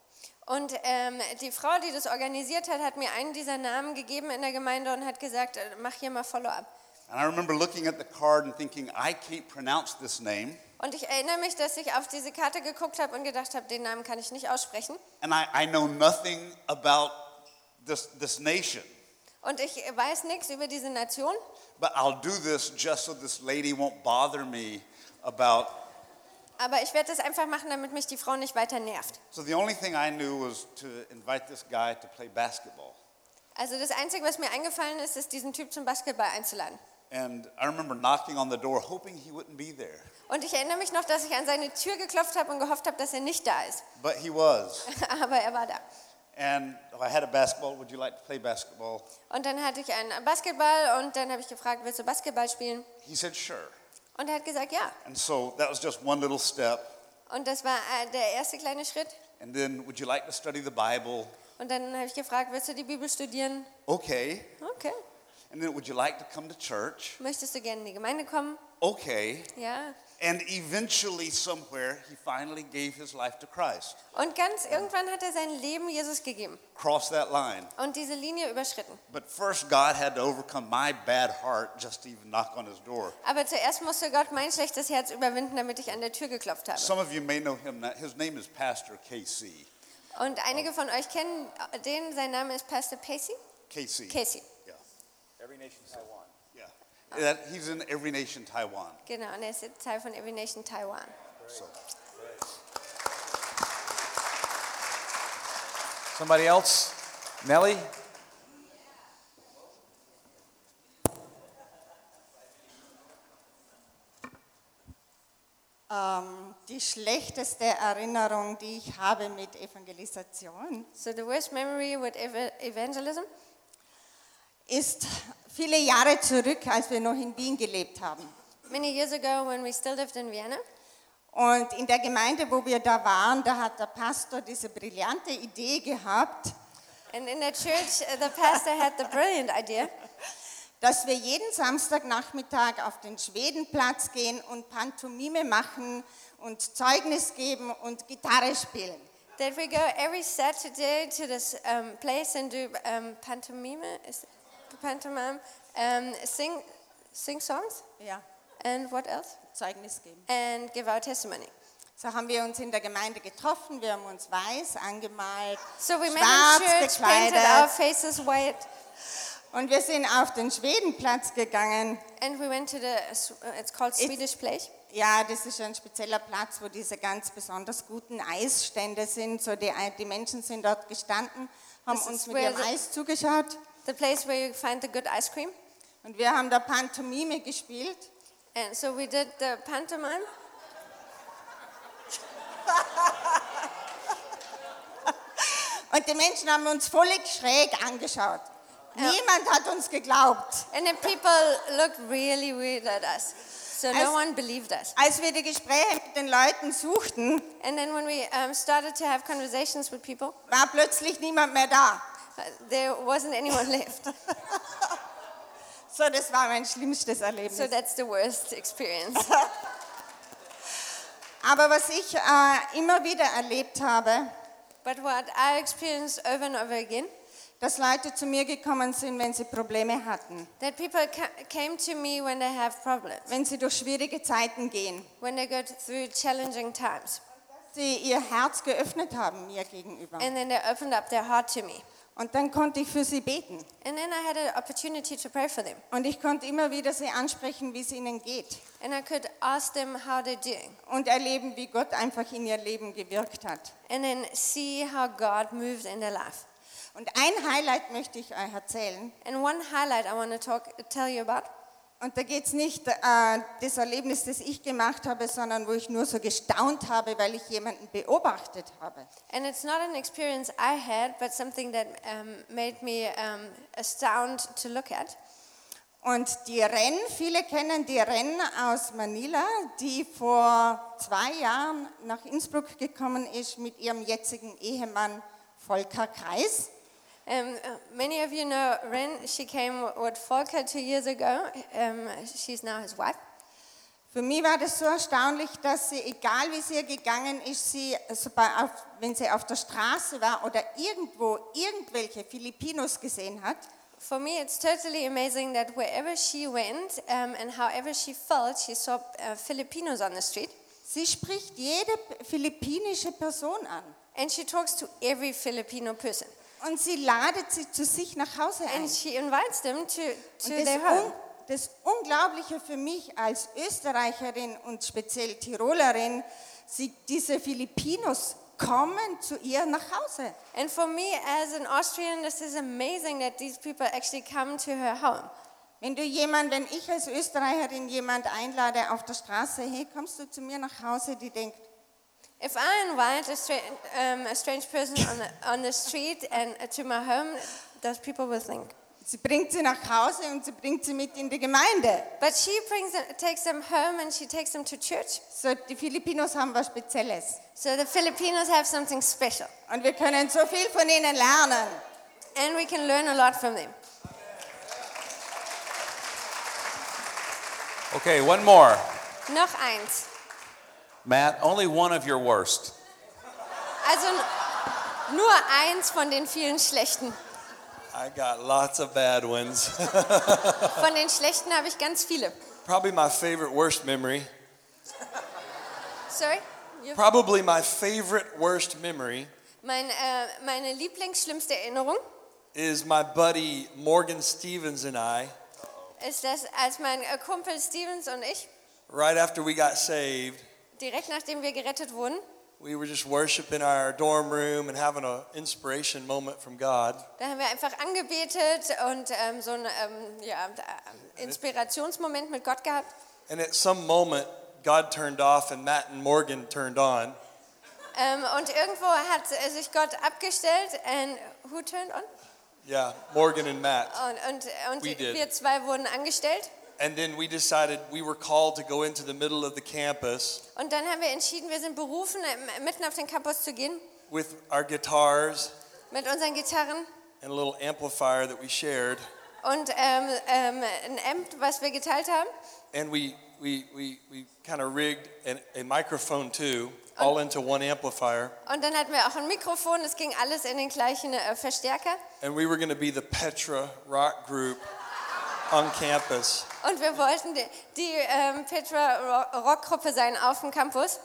Speaker 2: Und ähm, die Frau, die das organisiert hat, hat mir einen dieser Namen gegeben in der Gemeinde und hat gesagt, äh, mach hier mal Follow-up.
Speaker 3: And I remember looking at the card and thinking, I can't pronounce this name.
Speaker 2: Und ich erinnere mich, dass ich auf diese Karte geguckt habe und gedacht habe, den Namen kann ich nicht aussprechen.
Speaker 3: And I, I know nothing about this, this nation.
Speaker 2: Und ich weiß nichts über diese Nation,
Speaker 3: But I'll do this just so this lady won't bother me about.
Speaker 2: aber ich werde das einfach machen, damit mich die Frau nicht weiter nervt.
Speaker 3: So the only thing I knew was to invite this guy to play basketball.
Speaker 2: Also das Einzige, was mir eingefallen ist, ist diesen Typ zum Basketball einzuladen.
Speaker 3: And I remember knocking on the door, hoping he wouldn't be there.
Speaker 2: Und ich erinnere mich noch, dass ich an seine Tür geklopft habe und gehofft habe, dass er nicht da ist.
Speaker 3: But he was.
Speaker 2: Aber er war da.
Speaker 3: And I had a basketball. Would you like to play basketball?
Speaker 2: Und dann hatte ich einen Basketball und dann habe ich gefragt, willst du Basketball spielen?
Speaker 3: He said, sure.
Speaker 2: Und er hat gesagt, ja.
Speaker 3: And so that was just one little step.
Speaker 2: Und das war äh, der erste kleine Schritt.
Speaker 3: And then, would you like to study the Bible?
Speaker 2: Und dann habe ich gefragt, willst du die Bibel studieren?
Speaker 3: Okay.
Speaker 2: Okay.
Speaker 3: And then, would you like to come to church?
Speaker 2: Möchtest du gerne in die Gemeinde kommen?
Speaker 3: Okay.
Speaker 2: Ja.
Speaker 3: And eventually, somewhere, he finally gave his life to Christ.
Speaker 2: Und ganz irgendwann hat er sein Leben Jesus gegeben
Speaker 3: Crossed that line.
Speaker 2: und diese Linie überschritten.
Speaker 3: But first, God had to overcome my bad heart just to even knock on his door.
Speaker 2: Aber zuerst musste Gott mein schlechtes Herz überwinden, damit ich an der Tür geklopft habe.
Speaker 3: Some of you may know him. His name is Pastor KC.
Speaker 2: Und einige von euch kennen den, sein Name ist Pastor Pacey.
Speaker 3: KC.
Speaker 2: Casey.
Speaker 3: Yeah.
Speaker 1: Every nation Taiwan.
Speaker 3: Yeah. That, he's in Every Nation Taiwan.
Speaker 2: Genau, und er ist jetzt Teil von Every Nation Taiwan.
Speaker 3: So.
Speaker 1: Somebody else? Nellie?
Speaker 4: Ähm, die schlechteste Erinnerung, die ich habe mit Evangelisation,
Speaker 2: So the worst memory with ev- evangelism
Speaker 4: ist viele Jahre zurück, als wir noch in Wien gelebt haben.
Speaker 2: many years ago when we still lived in Vienna.
Speaker 4: Und in der Gemeinde, wo wir da waren, da hat der Pastor diese brillante Idee gehabt,
Speaker 2: And in the church, uh, the pastor had the brilliant idea
Speaker 4: dass wir jeden Samstagnachmittag auf den Schwedenplatz gehen und Pantomime machen und Zeugnis geben und Gitarre spielen.
Speaker 2: that we go every Saturday to this um, place and do um, pantomime, is it pantomime, um, sing, sing songs,
Speaker 4: Ja,
Speaker 2: and what else?
Speaker 4: Zeugnis geben.
Speaker 2: And give our testimony.
Speaker 4: So haben wir uns in der Gemeinde getroffen, wir haben uns weiß angemalt,
Speaker 2: So we met
Speaker 4: schwarz
Speaker 2: church, painted our
Speaker 4: gekleidet
Speaker 2: faces white,
Speaker 4: und wir sind auf den Schwedenplatz gegangen.
Speaker 2: and we went to the, it's called Swedish Place.
Speaker 4: Ja, das ist ein spezieller Platz, wo diese ganz besonders guten Eisstände sind. So die, die Menschen sind dort gestanden, haben
Speaker 2: This
Speaker 4: uns mit
Speaker 2: where
Speaker 4: ihrem
Speaker 2: the-
Speaker 4: Eis zugeschaut
Speaker 2: The place where you find the good ice cream.
Speaker 4: und wir haben da Pantomime gespielt.
Speaker 2: And so we did the pantomime.
Speaker 4: Und die Menschen haben uns völlig schräg angeschaut. Niemand hat uns geglaubt.
Speaker 2: And then people looked really weird at us. So
Speaker 4: As-
Speaker 2: no one believed us.
Speaker 4: Als wir die Gespräche mit den Leuten suchten,
Speaker 2: And then when we um, started to have conversations with people,
Speaker 4: war plötzlich niemand mehr da.
Speaker 2: There wasn't anyone left.
Speaker 4: So, das war mein schlimmstes Erlebnis.
Speaker 2: So that's the worst experience.
Speaker 4: Aber was ich äh, immer wieder erlebt habe,
Speaker 2: But what I experienced over and over again,
Speaker 4: dass Leute zu mir gekommen sind, wenn sie Probleme hatten,
Speaker 2: that people ca- came to me when they have problems,
Speaker 4: wenn sie durch schwierige Zeiten gehen,
Speaker 2: when they go through challenging times.
Speaker 4: sie ihr Herz geöffnet haben mir gegenüber.
Speaker 2: And then they opened up their heart to me.
Speaker 4: Und dann konnte ich für sie beten.
Speaker 2: And then I had an opportunity to pray for them.
Speaker 4: Und ich konnte immer wieder sie ansprechen, wie es ihnen geht.
Speaker 2: And I could ask them how they're doing.
Speaker 4: Und erleben, wie Gott einfach in ihr Leben gewirkt hat.
Speaker 2: And then see how God moved in their life.
Speaker 4: Und ein Highlight möchte ich euch erzählen.
Speaker 2: And one highlight I want to talk, tell you about.
Speaker 4: Und da geht es nicht äh, das Erlebnis, das ich gemacht habe, sondern wo ich nur so gestaunt habe, weil ich jemanden beobachtet habe.
Speaker 2: And it's not an experience I had, but something that um, made me um, astound to look at.
Speaker 4: Und die Ren, viele kennen die Ren aus Manila, die vor zwei Jahren nach Innsbruck gekommen ist mit ihrem jetzigen Ehemann Volker Kreis.
Speaker 2: Um, uh, many of you know Ren. She came with Volker two years ago. Um, she's now his wife.
Speaker 4: Für mich war das so erstaunlich, dass sie, egal wie sie gegangen ist, sie, auf, wenn sie auf der Straße war oder irgendwo irgendwelche Filipinos gesehen hat,
Speaker 2: For me, it's totally amazing that wherever she went um, and however she felt, she saw uh, Filipinos on the street.
Speaker 4: sie spricht jede philippinische Person an
Speaker 2: And she talks to every Filipino person.
Speaker 4: Und sie ladet sie zu sich nach Hause ein.
Speaker 2: And she invites them to, to
Speaker 4: Und das,
Speaker 2: their
Speaker 4: Un das Unglaubliche für mich als Österreicherin und speziell Tirolerin, sie, diese Filipinos kommen zu ihr nach Hause.
Speaker 2: And for me, as an Austrian, this is amazing that these people actually come to her home.
Speaker 4: Wenn du jemand, wenn ich als Österreicherin jemand einlade auf der Straße, hey, kommst du zu mir nach Hause, die denkt,
Speaker 2: If I invite a, stra- um, a strange person on the, on the street and uh, to my home, those people will think.
Speaker 4: sie bringt sie nach Hause und sie bringt sie mit in die Gemeinde.
Speaker 2: But she brings them, takes them home and she takes them to church.
Speaker 4: So, die Filipinos haben was Spezielles.
Speaker 2: So the Filipinos have something special,
Speaker 4: Und wir können so viel von ihnen lernen.
Speaker 2: and we can learn a lot from them.
Speaker 1: Okay, one more.
Speaker 2: Noch eins.
Speaker 1: Matt, only one of your worst.
Speaker 2: Also nur eins von den vielen schlechten.
Speaker 5: I got lots of bad ones.
Speaker 2: Von den schlechten habe ich ganz viele.
Speaker 5: Probably my favorite worst memory.
Speaker 2: Sorry? You-
Speaker 5: Probably my favorite worst memory
Speaker 2: Mein, äh, meine lieblingsschlimmste Erinnerung
Speaker 5: is my buddy Morgan Stevens and I,
Speaker 2: ist, dass als mein äh, Kumpel Stevens und ich,
Speaker 5: right after we got saved,
Speaker 2: direkt nachdem wir gerettet wurden,
Speaker 5: we were just worshiping our dorm room and having an inspiration moment from God.
Speaker 2: da haben wir einfach angebetet und ähm, so einen ähm, ja, Inspirationsmoment mit Gott gehabt.
Speaker 5: And at some moment, God turned off and Matt and Morgan turned on.
Speaker 2: Ähm, und irgendwo hat sich Gott abgestellt. And who turned on?
Speaker 5: Yeah, Morgan and Matt.
Speaker 2: Und, und, und wir zwei wurden angestellt.
Speaker 5: And then we decided we were called to go into the middle of the campus
Speaker 2: Und dann haben wir entschieden, wir sind berufen, ähm, mitten auf den Campus zu gehen
Speaker 5: with our guitars
Speaker 2: mit unseren Gitarren
Speaker 5: and a little amplifier that we shared.
Speaker 2: und ähm, ähm, ein Amp, was wir geteilt haben.
Speaker 5: And we, we, we, we kind of rigged an, a microphone too, all into one amplifier.
Speaker 2: Und dann hatten wir auch ein Mikrofon, es ging alles in den gleichen äh, Verstärker.
Speaker 5: And we were going to be the Petra rock group on campus.
Speaker 2: Und wir wollten die, die ähm, Petra Ro- Rockgruppe sein auf dem Campus.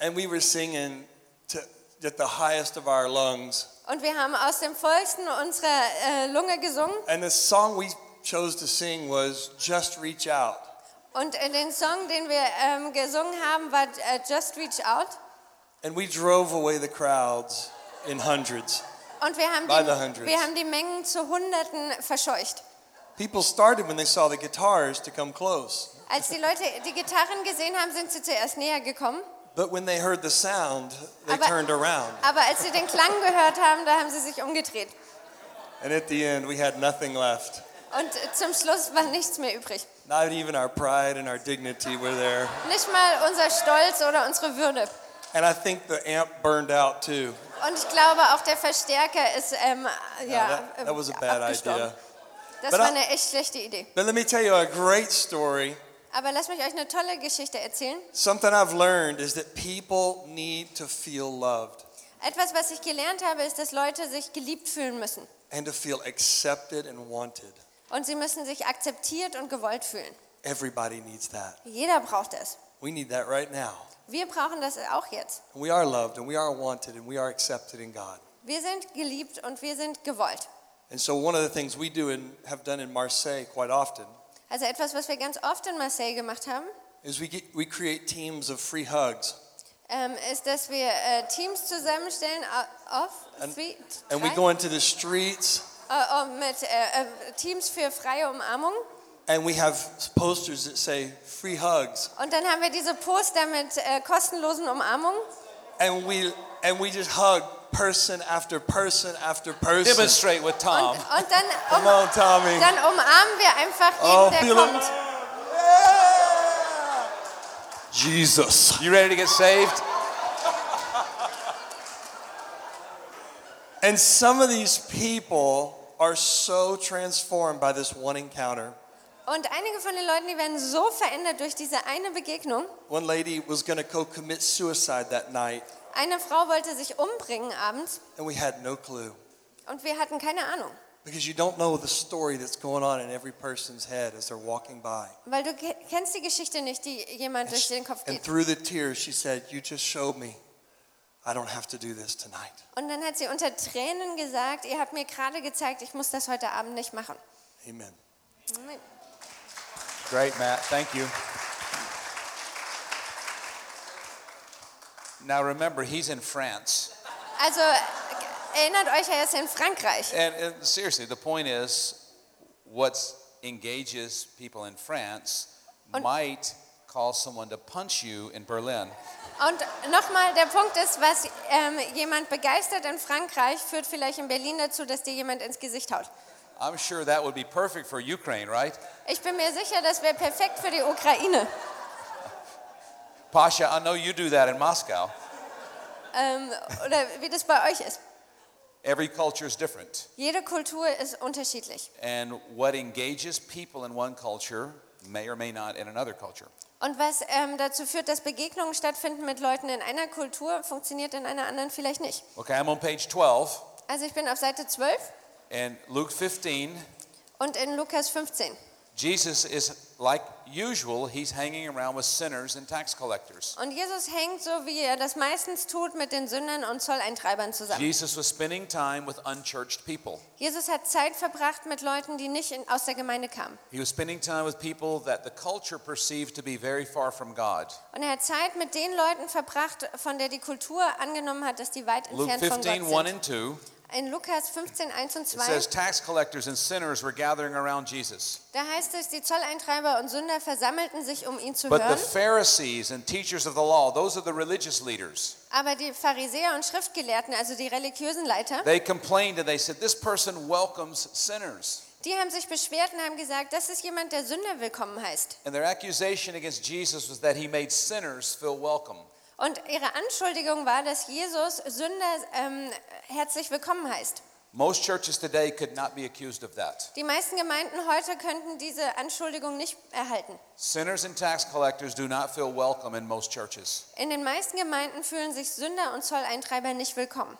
Speaker 5: And we were singing to, at the highest of our lungs.
Speaker 2: Und wir haben aus dem vollsten unserer äh, Lunge gesungen.
Speaker 5: And the song we chose to sing was Just Reach Out.
Speaker 2: Und in den Song, den wir ähm, gesungen haben, war äh, Just Reach Out.
Speaker 5: And we drove away the crowds in hundreds.
Speaker 2: Und wir haben,
Speaker 5: By the hundreds.
Speaker 2: die, wir haben die Mengen zu Hunderten verscheucht.
Speaker 5: People started when they saw the guitars to come close.
Speaker 2: Als die Leute die Gitarren gesehen haben, sind sie zuerst näher gekommen.
Speaker 5: But when they heard the sound, they
Speaker 2: Aber-
Speaker 5: turned around.
Speaker 2: Aber als sie den Klang gehört haben, da haben sie sich umgedreht.
Speaker 5: And at the end, we had nothing left.
Speaker 2: Und zum Schluss war nichts mehr übrig.
Speaker 5: Not even our pride and our dignity were there.
Speaker 2: Nicht mal unser Stolz oder unsere Würde.
Speaker 5: And I think the amp burned out too.
Speaker 2: Und ich glaube, auch der Verstärker ist ähm, ja,
Speaker 5: that- that was a bad idea.
Speaker 2: Das
Speaker 5: But
Speaker 2: war
Speaker 5: I-
Speaker 2: eine echt schlechte Idee.
Speaker 5: But let me tell you a great story.
Speaker 2: Aber lasst mich euch eine tolle Geschichte erzählen.
Speaker 5: Something I've learned is that people need to feel loved
Speaker 2: Etwas, was ich gelernt habe, ist, dass Leute sich geliebt fühlen müssen.
Speaker 5: and to feel accepted and wanted.
Speaker 2: Und sie müssen sich akzeptiert und gewollt fühlen.
Speaker 5: Everybody needs that.
Speaker 2: Jeder braucht es.
Speaker 5: We need that right now.
Speaker 2: Wir brauchen das auch jetzt.
Speaker 5: We are loved and we are wanted and we are accepted in God.
Speaker 2: Wir sind geliebt und wir sind gewollt.
Speaker 5: And so one of the things we do and have done in Marseille quite often
Speaker 2: Also etwas, was wir ganz oft in Marseille gemacht haben,
Speaker 5: is we get, we create teams of free hugs.
Speaker 2: ähm, ist, dass wir äh, Teams zusammenstellen au- auf
Speaker 5: And-
Speaker 2: three,
Speaker 5: And we
Speaker 2: drei?
Speaker 5: go into the streets
Speaker 2: Äh, äh, mit äh, äh, Teams für freie Umarmung.
Speaker 5: and we have posters that say free hugs.
Speaker 2: Und dann haben wir diese Poster mit äh, kostenlosen Umarmungen.
Speaker 5: And we and we just hug person after person after person.
Speaker 1: Demonstrate with Tom.
Speaker 2: und dann,
Speaker 5: Come um, on, Tommy.
Speaker 2: dann umarmen wir einfach
Speaker 5: Oh,
Speaker 2: jeden,
Speaker 5: feel
Speaker 2: der
Speaker 5: it.
Speaker 2: kommt.
Speaker 5: Jesus.
Speaker 1: You ready to get saved?
Speaker 5: And some of these people are so transformed by this one encounter.
Speaker 2: Und einige von den Leuten, die werden so verändert durch diese eine Begegnung.
Speaker 5: One lady was going to go commit suicide that night,
Speaker 2: Eine Frau wollte sich umbringen abends
Speaker 5: and we had no clue.
Speaker 2: und wir hatten keine Ahnung.
Speaker 5: Because you don't know the story that's going on in every person's head as they're walking by.
Speaker 2: Weil du ke- kennst die Geschichte nicht, die jemand durch den Kopf
Speaker 5: And
Speaker 2: geht.
Speaker 5: through the tears, she said, You just showed me I don't have to do this tonight.
Speaker 2: Und dann hat sie unter Tränen gesagt, ihr habt mir gerade gezeigt, ich muss das heute Abend nicht machen.
Speaker 5: Amen.
Speaker 1: Great, Matt. Thank you. Now remember, he's in France.
Speaker 2: Also erinnert euch, er ist in Frankreich.
Speaker 1: And, and seriously, the point is what engages people in France
Speaker 2: Und-
Speaker 1: might cause someone to punch you in Berlin.
Speaker 2: Und nochmal, der Punkt ist, was ähm, jemand begeistert in Frankreich, führt vielleicht in Berlin dazu, dass dir jemand ins Gesicht haut.
Speaker 1: I'm sure that would be perfect for Ukraine, right?
Speaker 2: Ich bin mir sicher, das wäre perfekt für die Ukraine.
Speaker 1: Pasha, I know you do that in Moscow.
Speaker 2: Ähm, oder wie das bei euch ist.
Speaker 1: Every culture is different.
Speaker 2: Jede Kultur ist unterschiedlich.
Speaker 1: And what engages people in one culture may or may not in another culture.
Speaker 2: Und was ähm, dazu führt, dass Begegnungen stattfinden mit Leuten in einer Kultur, funktioniert in einer anderen vielleicht nicht.
Speaker 1: Okay, I'm on page 12,
Speaker 2: Also ich bin auf Seite 12
Speaker 1: and Luke 15,
Speaker 2: und in Lukas 15.
Speaker 1: Jesus is like usual, he's hanging around with sinners and tax collectors.
Speaker 2: Und Jesus hängt so, wie er das meistens tut, mit den Sündern und Zolleintreibern zusammen.
Speaker 1: Jesus was spending time with unchurched people.
Speaker 2: Jesus hat Zeit verbracht mit Leuten, die nicht in, aus der Gemeinde kamen.
Speaker 1: He was spending time with people that the culture perceived to be very far from God.
Speaker 2: Und er hat Zeit mit den Leuten verbracht, von der die Kultur angenommen hat, dass die weit
Speaker 1: Luke
Speaker 2: entfernt von
Speaker 1: 15,
Speaker 2: Gott
Speaker 1: 1
Speaker 2: sind.
Speaker 1: and 2,
Speaker 2: In Lukas 15, 1 und
Speaker 1: it
Speaker 2: 2,
Speaker 1: says tax collectors and sinners were gathering around Jesus.
Speaker 2: da heißt es, die Zolleintreiber und Sünder versammelten sich, um ihn zu
Speaker 1: But the
Speaker 2: hören.
Speaker 1: Pharisees and teachers of the law, those are the religious leaders,
Speaker 2: Aber die Pharisäer und Schriftgelehrten, also die religiösen Leiter,
Speaker 1: they complained and they said, This person welcomes sinners.
Speaker 2: die haben sich beschwert und haben gesagt, das ist jemand, der Sünder willkommen heißt.
Speaker 1: And their accusation against Jesus was that he made sinners feel welcome.
Speaker 2: Und ihre Anschuldigung war, dass Jesus Sünder ähm, herzlich willkommen heißt.
Speaker 1: Most churches today could not be accused of that.
Speaker 2: Die meisten Gemeinden heute könnten diese Anschuldigung nicht erhalten.
Speaker 1: Sinners and tax collectors do not feel welcome in most churches.
Speaker 2: In den meisten Gemeinden fühlen sich Sünder und Zolleintreiber nicht willkommen.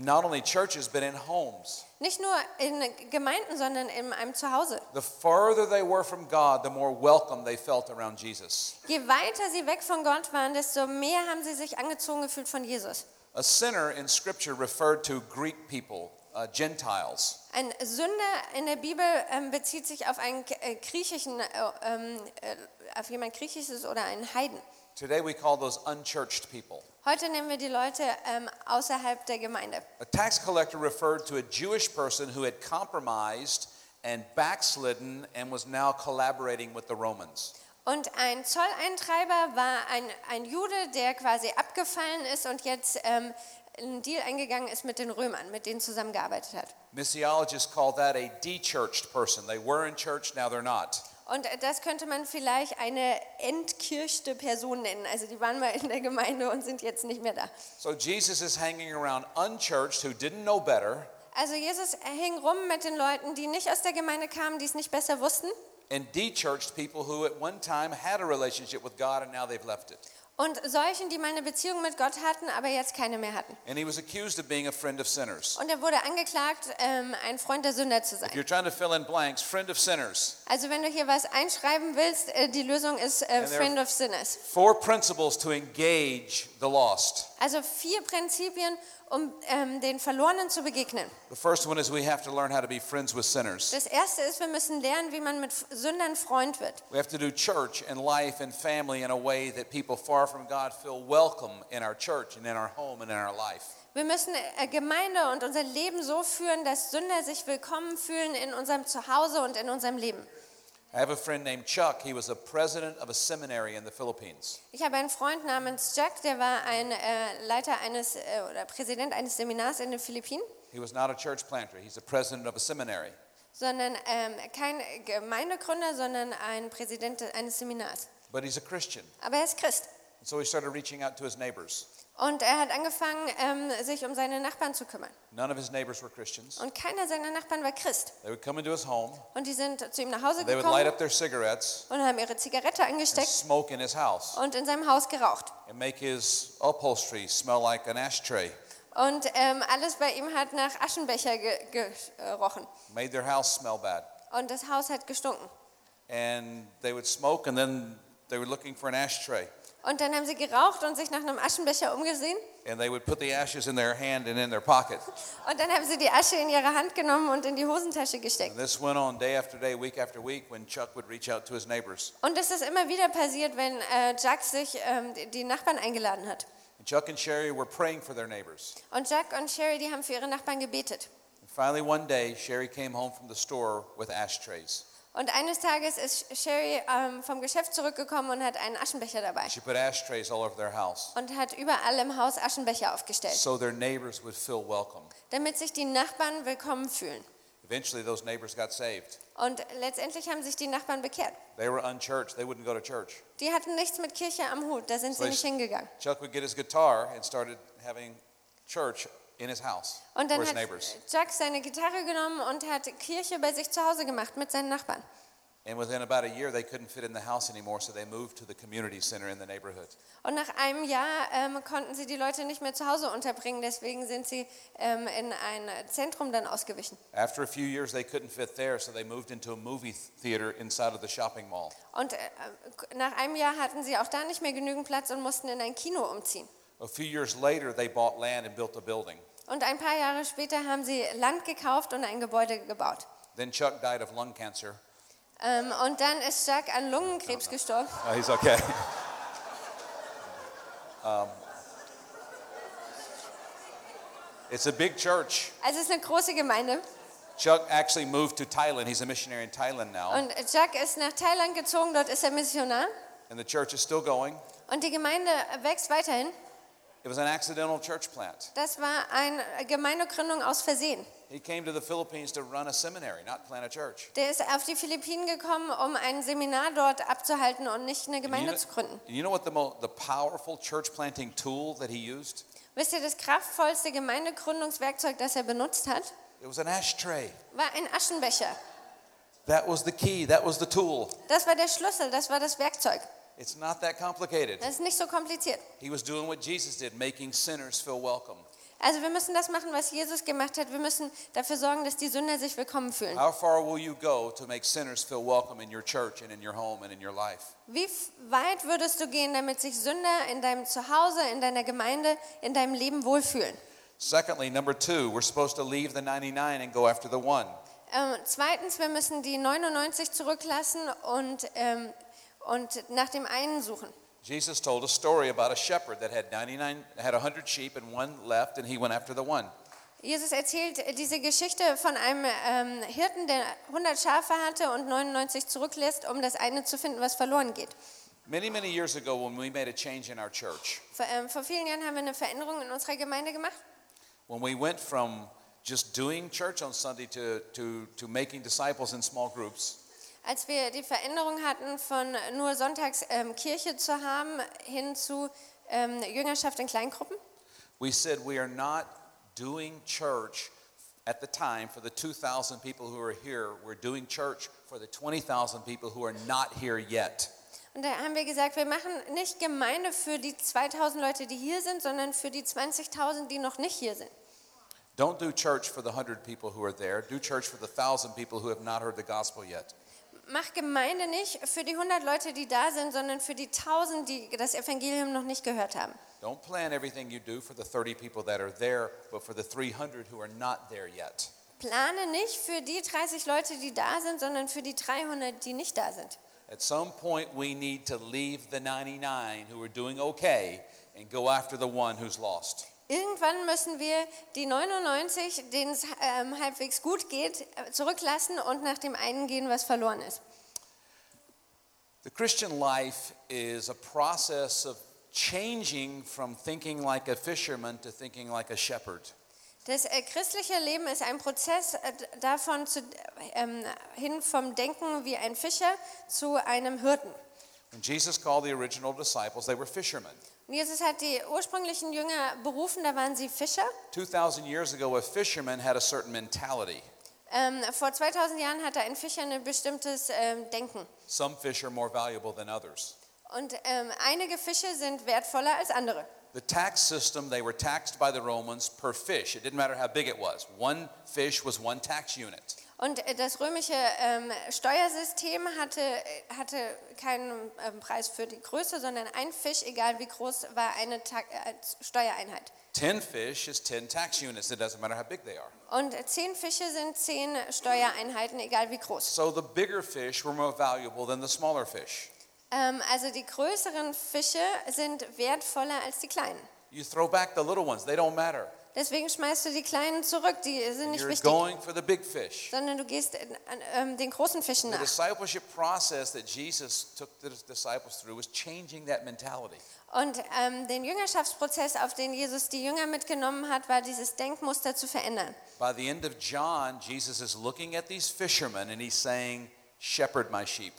Speaker 1: Not only churches, but in homes.
Speaker 2: Nicht nur in Gemeinden, sondern in einem Zuhause.
Speaker 1: The farther they were from God, the more welcome they felt around Jesus.
Speaker 2: Je weiter sie weg von Gott waren, desto mehr haben sie sich angezogen gefühlt von Jesus.
Speaker 1: A sinner in Scripture referred to Greek people, uh, Gentiles.
Speaker 2: Ein Sünder in der Bibel ähm, bezieht sich auf einen äh, griechischen, äh, ähm, äh, auf jemand griechisches oder einen Heiden.
Speaker 1: Today we call those unchurched people.
Speaker 2: Heute nehmen wir die Leute ähm, außerhalb der Gemeinde.
Speaker 1: A tax collector referred to a Jewish person who had compromised and backslidden and was now collaborating with the Romans.
Speaker 2: Und ein Zolleintreiber war ein, ein Jude, der quasi abgefallen ist und jetzt ähm, einen Deal eingegangen ist mit den Römern, mit denen zusammengearbeitet hat.
Speaker 1: Missiologists call that a dechurched person. They were in church, now they're not.
Speaker 2: Und das könnte man vielleicht eine entkirchte Person nennen. Also die waren mal in der Gemeinde und sind jetzt nicht mehr da.
Speaker 1: So Jesus is hanging around unchurched who didn't know better
Speaker 2: Also Jesus hing rum mit den Leuten, die nicht aus der Gemeinde kamen, die es nicht besser wussten.
Speaker 1: and dechurched people who at one time had a relationship with God and now they've left it.
Speaker 2: Und solchen, die mal eine Beziehung mit Gott hatten, aber jetzt keine mehr hatten.
Speaker 1: And he was accused of being a friend of sinners.
Speaker 2: Und er wurde angeklagt, ähm, ein Freund der Sünder zu
Speaker 1: If
Speaker 2: sein.
Speaker 1: you're trying to fill in blanks, friend of sinners.
Speaker 2: Also wenn du hier was einschreiben willst, äh, die Lösung ist äh,
Speaker 1: there-
Speaker 2: Friend of Sinners.
Speaker 1: Four principles to engage the lost.
Speaker 2: Also vier Prinzipien, um ähm, den Verlorenen zu begegnen.
Speaker 1: The first one is we have to learn how to be friends with sinners.
Speaker 2: Das erste ist, wir müssen lernen, wie man mit Sündern Freund wird.
Speaker 1: We have to do church and life and family in a way that people far from God feel welcome in our church and in our home and in our life.
Speaker 2: Wir müssen äh, Gemeinde und unser Leben so führen, dass Sünder sich willkommen fühlen in unserem Zuhause und in unserem Leben.
Speaker 1: I have a friend named Chuck. He was a president of a seminary in the Philippines.
Speaker 2: Ich habe einen Freund namens Jack, der war ein äh, Leiter eines äh, oder Präsident eines Seminars in den Philippinen,
Speaker 1: He was not a church planter, he's a president of a seminary.
Speaker 2: sondern ähm, kein Gemeindegründer, sondern ein Präsident eines Seminars.
Speaker 1: But he's a Christian.
Speaker 2: Aber er ist Christ.
Speaker 1: And so he started reaching out to his neighbors.
Speaker 2: Und er hat angefangen, ähm, sich um seine Nachbarn zu kümmern.
Speaker 1: None of his neighbors were Christians.
Speaker 2: Und keiner seiner Nachbarn war Christ.
Speaker 1: They would come into his home,
Speaker 2: Und die sind zu ihm nach Hause
Speaker 1: they would light
Speaker 2: gekommen
Speaker 1: up their cigarettes
Speaker 2: und haben ihre Zigarette
Speaker 1: and
Speaker 2: angesteckt
Speaker 1: smoke in his house
Speaker 2: und in seinem Haus geraucht.
Speaker 1: and make his upholstery smell like an ashtray.
Speaker 2: Und ähm, alles bei ihm hat nach Aschenbecher ge gerochen.
Speaker 1: Made their house smell bad.
Speaker 2: Und das Haus hat gestunken.
Speaker 1: And they would smoke and then they were looking for an ashtray.
Speaker 2: Und dann haben sie geraucht und sich nach einem Aschenbecher umgesehen.
Speaker 1: And they would put the ashes in their hand and in their pocket.
Speaker 2: Und dann haben sie die Asche in ihre Hand genommen und in die Hosentasche gesteckt.
Speaker 1: And this went on day after day, week after week, when Chuck would reach out to his neighbors.
Speaker 2: Und das ist immer wieder passiert, wenn äh, Jack sich ähm, die- die Nachbarn eingeladen hat.
Speaker 1: And Chuck and Sherry were praying for their neighbors.
Speaker 2: Und Jack und Sherry, die haben für ihre Nachbarn gebetet.
Speaker 1: And finally, one day, Sherry came home from the store with ashtrays.
Speaker 2: Und eines Tages ist Sherry ähm, vom Geschäft zurückgekommen und hat einen Aschenbecher dabei.
Speaker 1: She put ashtrays all over their house
Speaker 2: Und hat überall im Haus Aschenbecher aufgestellt,
Speaker 1: so their neighbors would feel welcome.
Speaker 2: damit sich die Nachbarn willkommen fühlen.
Speaker 1: Eventually, those neighbors got saved.
Speaker 2: Und letztendlich haben sich die Nachbarn bekehrt.
Speaker 1: They were unchurched, they wouldn't go to church.
Speaker 2: Die hatten nichts mit Kirche am Hut, da sind sie
Speaker 1: So
Speaker 2: nicht
Speaker 1: they-
Speaker 2: hingegangen.
Speaker 1: Chuck would get his guitar and started having church in his house
Speaker 2: Und dann
Speaker 1: his
Speaker 2: hat
Speaker 1: neighbors.
Speaker 2: Jack seine Gitarre genommen und hat Kirche bei sich zu Hause gemacht mit seinen Nachbarn.
Speaker 1: And within about a year, they couldn't fit in the house anymore, so they moved to the community center in the neighborhood.
Speaker 2: Und nach einem Jahr ähm, konnten sie die Leute nicht mehr zu Hause unterbringen, deswegen sind sie ähm, in ein Zentrum dann ausgewichen.
Speaker 1: After a few years, they couldn't fit there, so they moved into a movie theater inside of the shopping mall.
Speaker 2: Und äh, nach einem Jahr hatten sie auch da nicht mehr genügend Platz und mussten in ein Kino umziehen.
Speaker 1: A few years later, they bought land and built a building.
Speaker 2: Und ein paar Jahre später haben sie Land gekauft und ein Gebäude gebaut.
Speaker 1: Then Chuck died of lung cancer.
Speaker 2: Ähm, und dann ist Chuck an Lungenkrebs gestorben.
Speaker 1: Oh, he's okay. um, it's a big church.
Speaker 2: Also es ist eine große Gemeinde.
Speaker 1: Chuck actually moved to Thailand. He's a missionary in Thailand now,
Speaker 2: Und Chuck ist nach Thailand gezogen, dort ist er Missionar.
Speaker 1: and the church is still going.
Speaker 2: Und die Gemeinde wächst weiterhin.
Speaker 1: It was an accidental church plant.
Speaker 2: Das war eine Gemeindegründung aus Versehen.
Speaker 1: He came to the Philippines to run a seminary, not plant a church.
Speaker 2: Der ist auf die Philippinen gekommen, um ein Seminar dort abzuhalten und nicht eine Gemeinde
Speaker 1: know,
Speaker 2: zu gründen.
Speaker 1: you know what the, the powerful church planting tool that he used?
Speaker 2: Wisst ihr, das kraftvollste Gemeindegründungswerkzeug, das er benutzt hat,
Speaker 1: It was an ashtray.
Speaker 2: war ein Aschenbecher.
Speaker 1: That was the key. That was the tool.
Speaker 2: Das war der Schlüssel, das war das Werkzeug.
Speaker 1: It's not that complicated.
Speaker 2: Das ist nicht so kompliziert.
Speaker 1: He was doing what Jesus did, making sinners feel welcome.
Speaker 2: Also wir müssen das machen, was Jesus gemacht hat. Wir müssen dafür sorgen, dass die Sünder sich willkommen fühlen.
Speaker 1: How far will you go to make sinners feel welcome in your church and in your home and in your life?
Speaker 2: Wie weit würdest du gehen, damit sich Sünder in deinem Zuhause, in deiner Gemeinde, in deinem Leben wohlfühlen?
Speaker 1: Secondly, number two, we're supposed to leave the 99 and go after the one.
Speaker 2: Ähm, zweitens, wir müssen die 99 zurücklassen und, ähm, und nach dem einen suchen.
Speaker 1: Jesus told a story about a shepherd that had 99, had 100 sheep and one left, and he went after the one.
Speaker 2: Jesus erzählt diese Geschichte von einem ähm, Hirten, der 100 Schafe hatte und 99 zurücklässt, um das eine zu finden, was verloren geht.
Speaker 1: Many, many years ago, when we made a change in our church,
Speaker 2: Vor, ähm, vor vielen Jahren haben wir eine Veränderung in unserer Gemeinde gemacht.
Speaker 1: when we went from just doing church on Sunday to, to, to making disciples in small groups,
Speaker 2: Als wir die Veränderung hatten, von nur sonntags ähm, Kirche zu haben, hin zu ähm, Jüngerschaft in Kleingruppen,
Speaker 1: we said we are not doing church at the time for the 2,000 people who are here. We're doing church for the 20,000 people who are not here yet.
Speaker 2: Und da haben wir gesagt, wir machen nicht Gemeinde für die 2000 Leute, die hier sind, sondern für die 20.000, die noch nicht hier sind.
Speaker 1: Don't do church for the 100 people who are there. Do church for the 1,000 people who have not heard the gospel yet.
Speaker 2: Mach Gemeinde nicht für die 100 Leute, die da sind, sondern für die 1000, die das Evangelium noch nicht gehört haben.
Speaker 1: Don't plan everything you do for the 30 people that are there, but for the 300 who are not there yet.
Speaker 2: Plane nicht für die 30 Leute, die da sind, sondern für die 300, die nicht da sind.
Speaker 1: At some point, we need to leave the 99 who are doing okay and go after the one who's lost.
Speaker 2: Irgendwann müssen wir die 99, denen es ähm, halbwegs gut geht, äh, zurücklassen und nach dem einen gehen, was verloren ist.
Speaker 1: The Christian life is a process of changing from thinking like a fisherman to thinking like a shepherd.
Speaker 2: Das äh, christliche Leben ist ein Prozess äh, davon zu, ähm, hin vom Denken wie ein Fischer zu einem Hirten.
Speaker 1: When Jesus called the original disciples, they were fishermen.
Speaker 2: Jesus hat die ursprünglichen Jünger berufen, da waren sie Fischer.
Speaker 1: 2,000 years ago, a fisherman had a certain mentality.
Speaker 2: Ähm, vor 2000 Jahren hatte ein Fischer ein bestimmtes ähm, Denken.
Speaker 1: Some fish are more valuable than others.
Speaker 2: Und ähm, einige Fische sind wertvoller als andere.
Speaker 1: The tax system, they were taxed by the Romans per fish. It didn't matter how big it was. One fish was one tax unit.
Speaker 2: Und äh, das römische ähm, Steuersystem hatte, äh, hatte keinen ähm, Preis für die Größe, sondern ein Fisch, egal wie groß, war eine Ta äh, Steuereinheit.
Speaker 1: 10 fish is 10 tax units. It doesn't matter how big they are.
Speaker 2: Und zehn Fische sind zehn Steuereinheiten, egal wie groß.
Speaker 1: So the bigger fish were more valuable than the smaller fish.
Speaker 2: Ähm, also die größeren Fische sind wertvoller als die kleinen.
Speaker 1: You throw back the little ones, they don't matter.
Speaker 2: Deswegen schmeißt du die kleinen zurück, die sind nicht
Speaker 1: You're
Speaker 2: wichtig,
Speaker 1: going for the big fish.
Speaker 2: sondern du gehst äh, ähm, den großen Fischen nach.
Speaker 1: The discipleship process that Jesus took the disciples through was changing that mentality.
Speaker 2: Und ähm, den Jüngerschaftsprozess, auf den Jesus die Jünger mitgenommen hat, war dieses Denkmuster zu verändern.
Speaker 1: By the end of John, Jesus is looking at these fishermen and he's saying, Shepherd my sheep.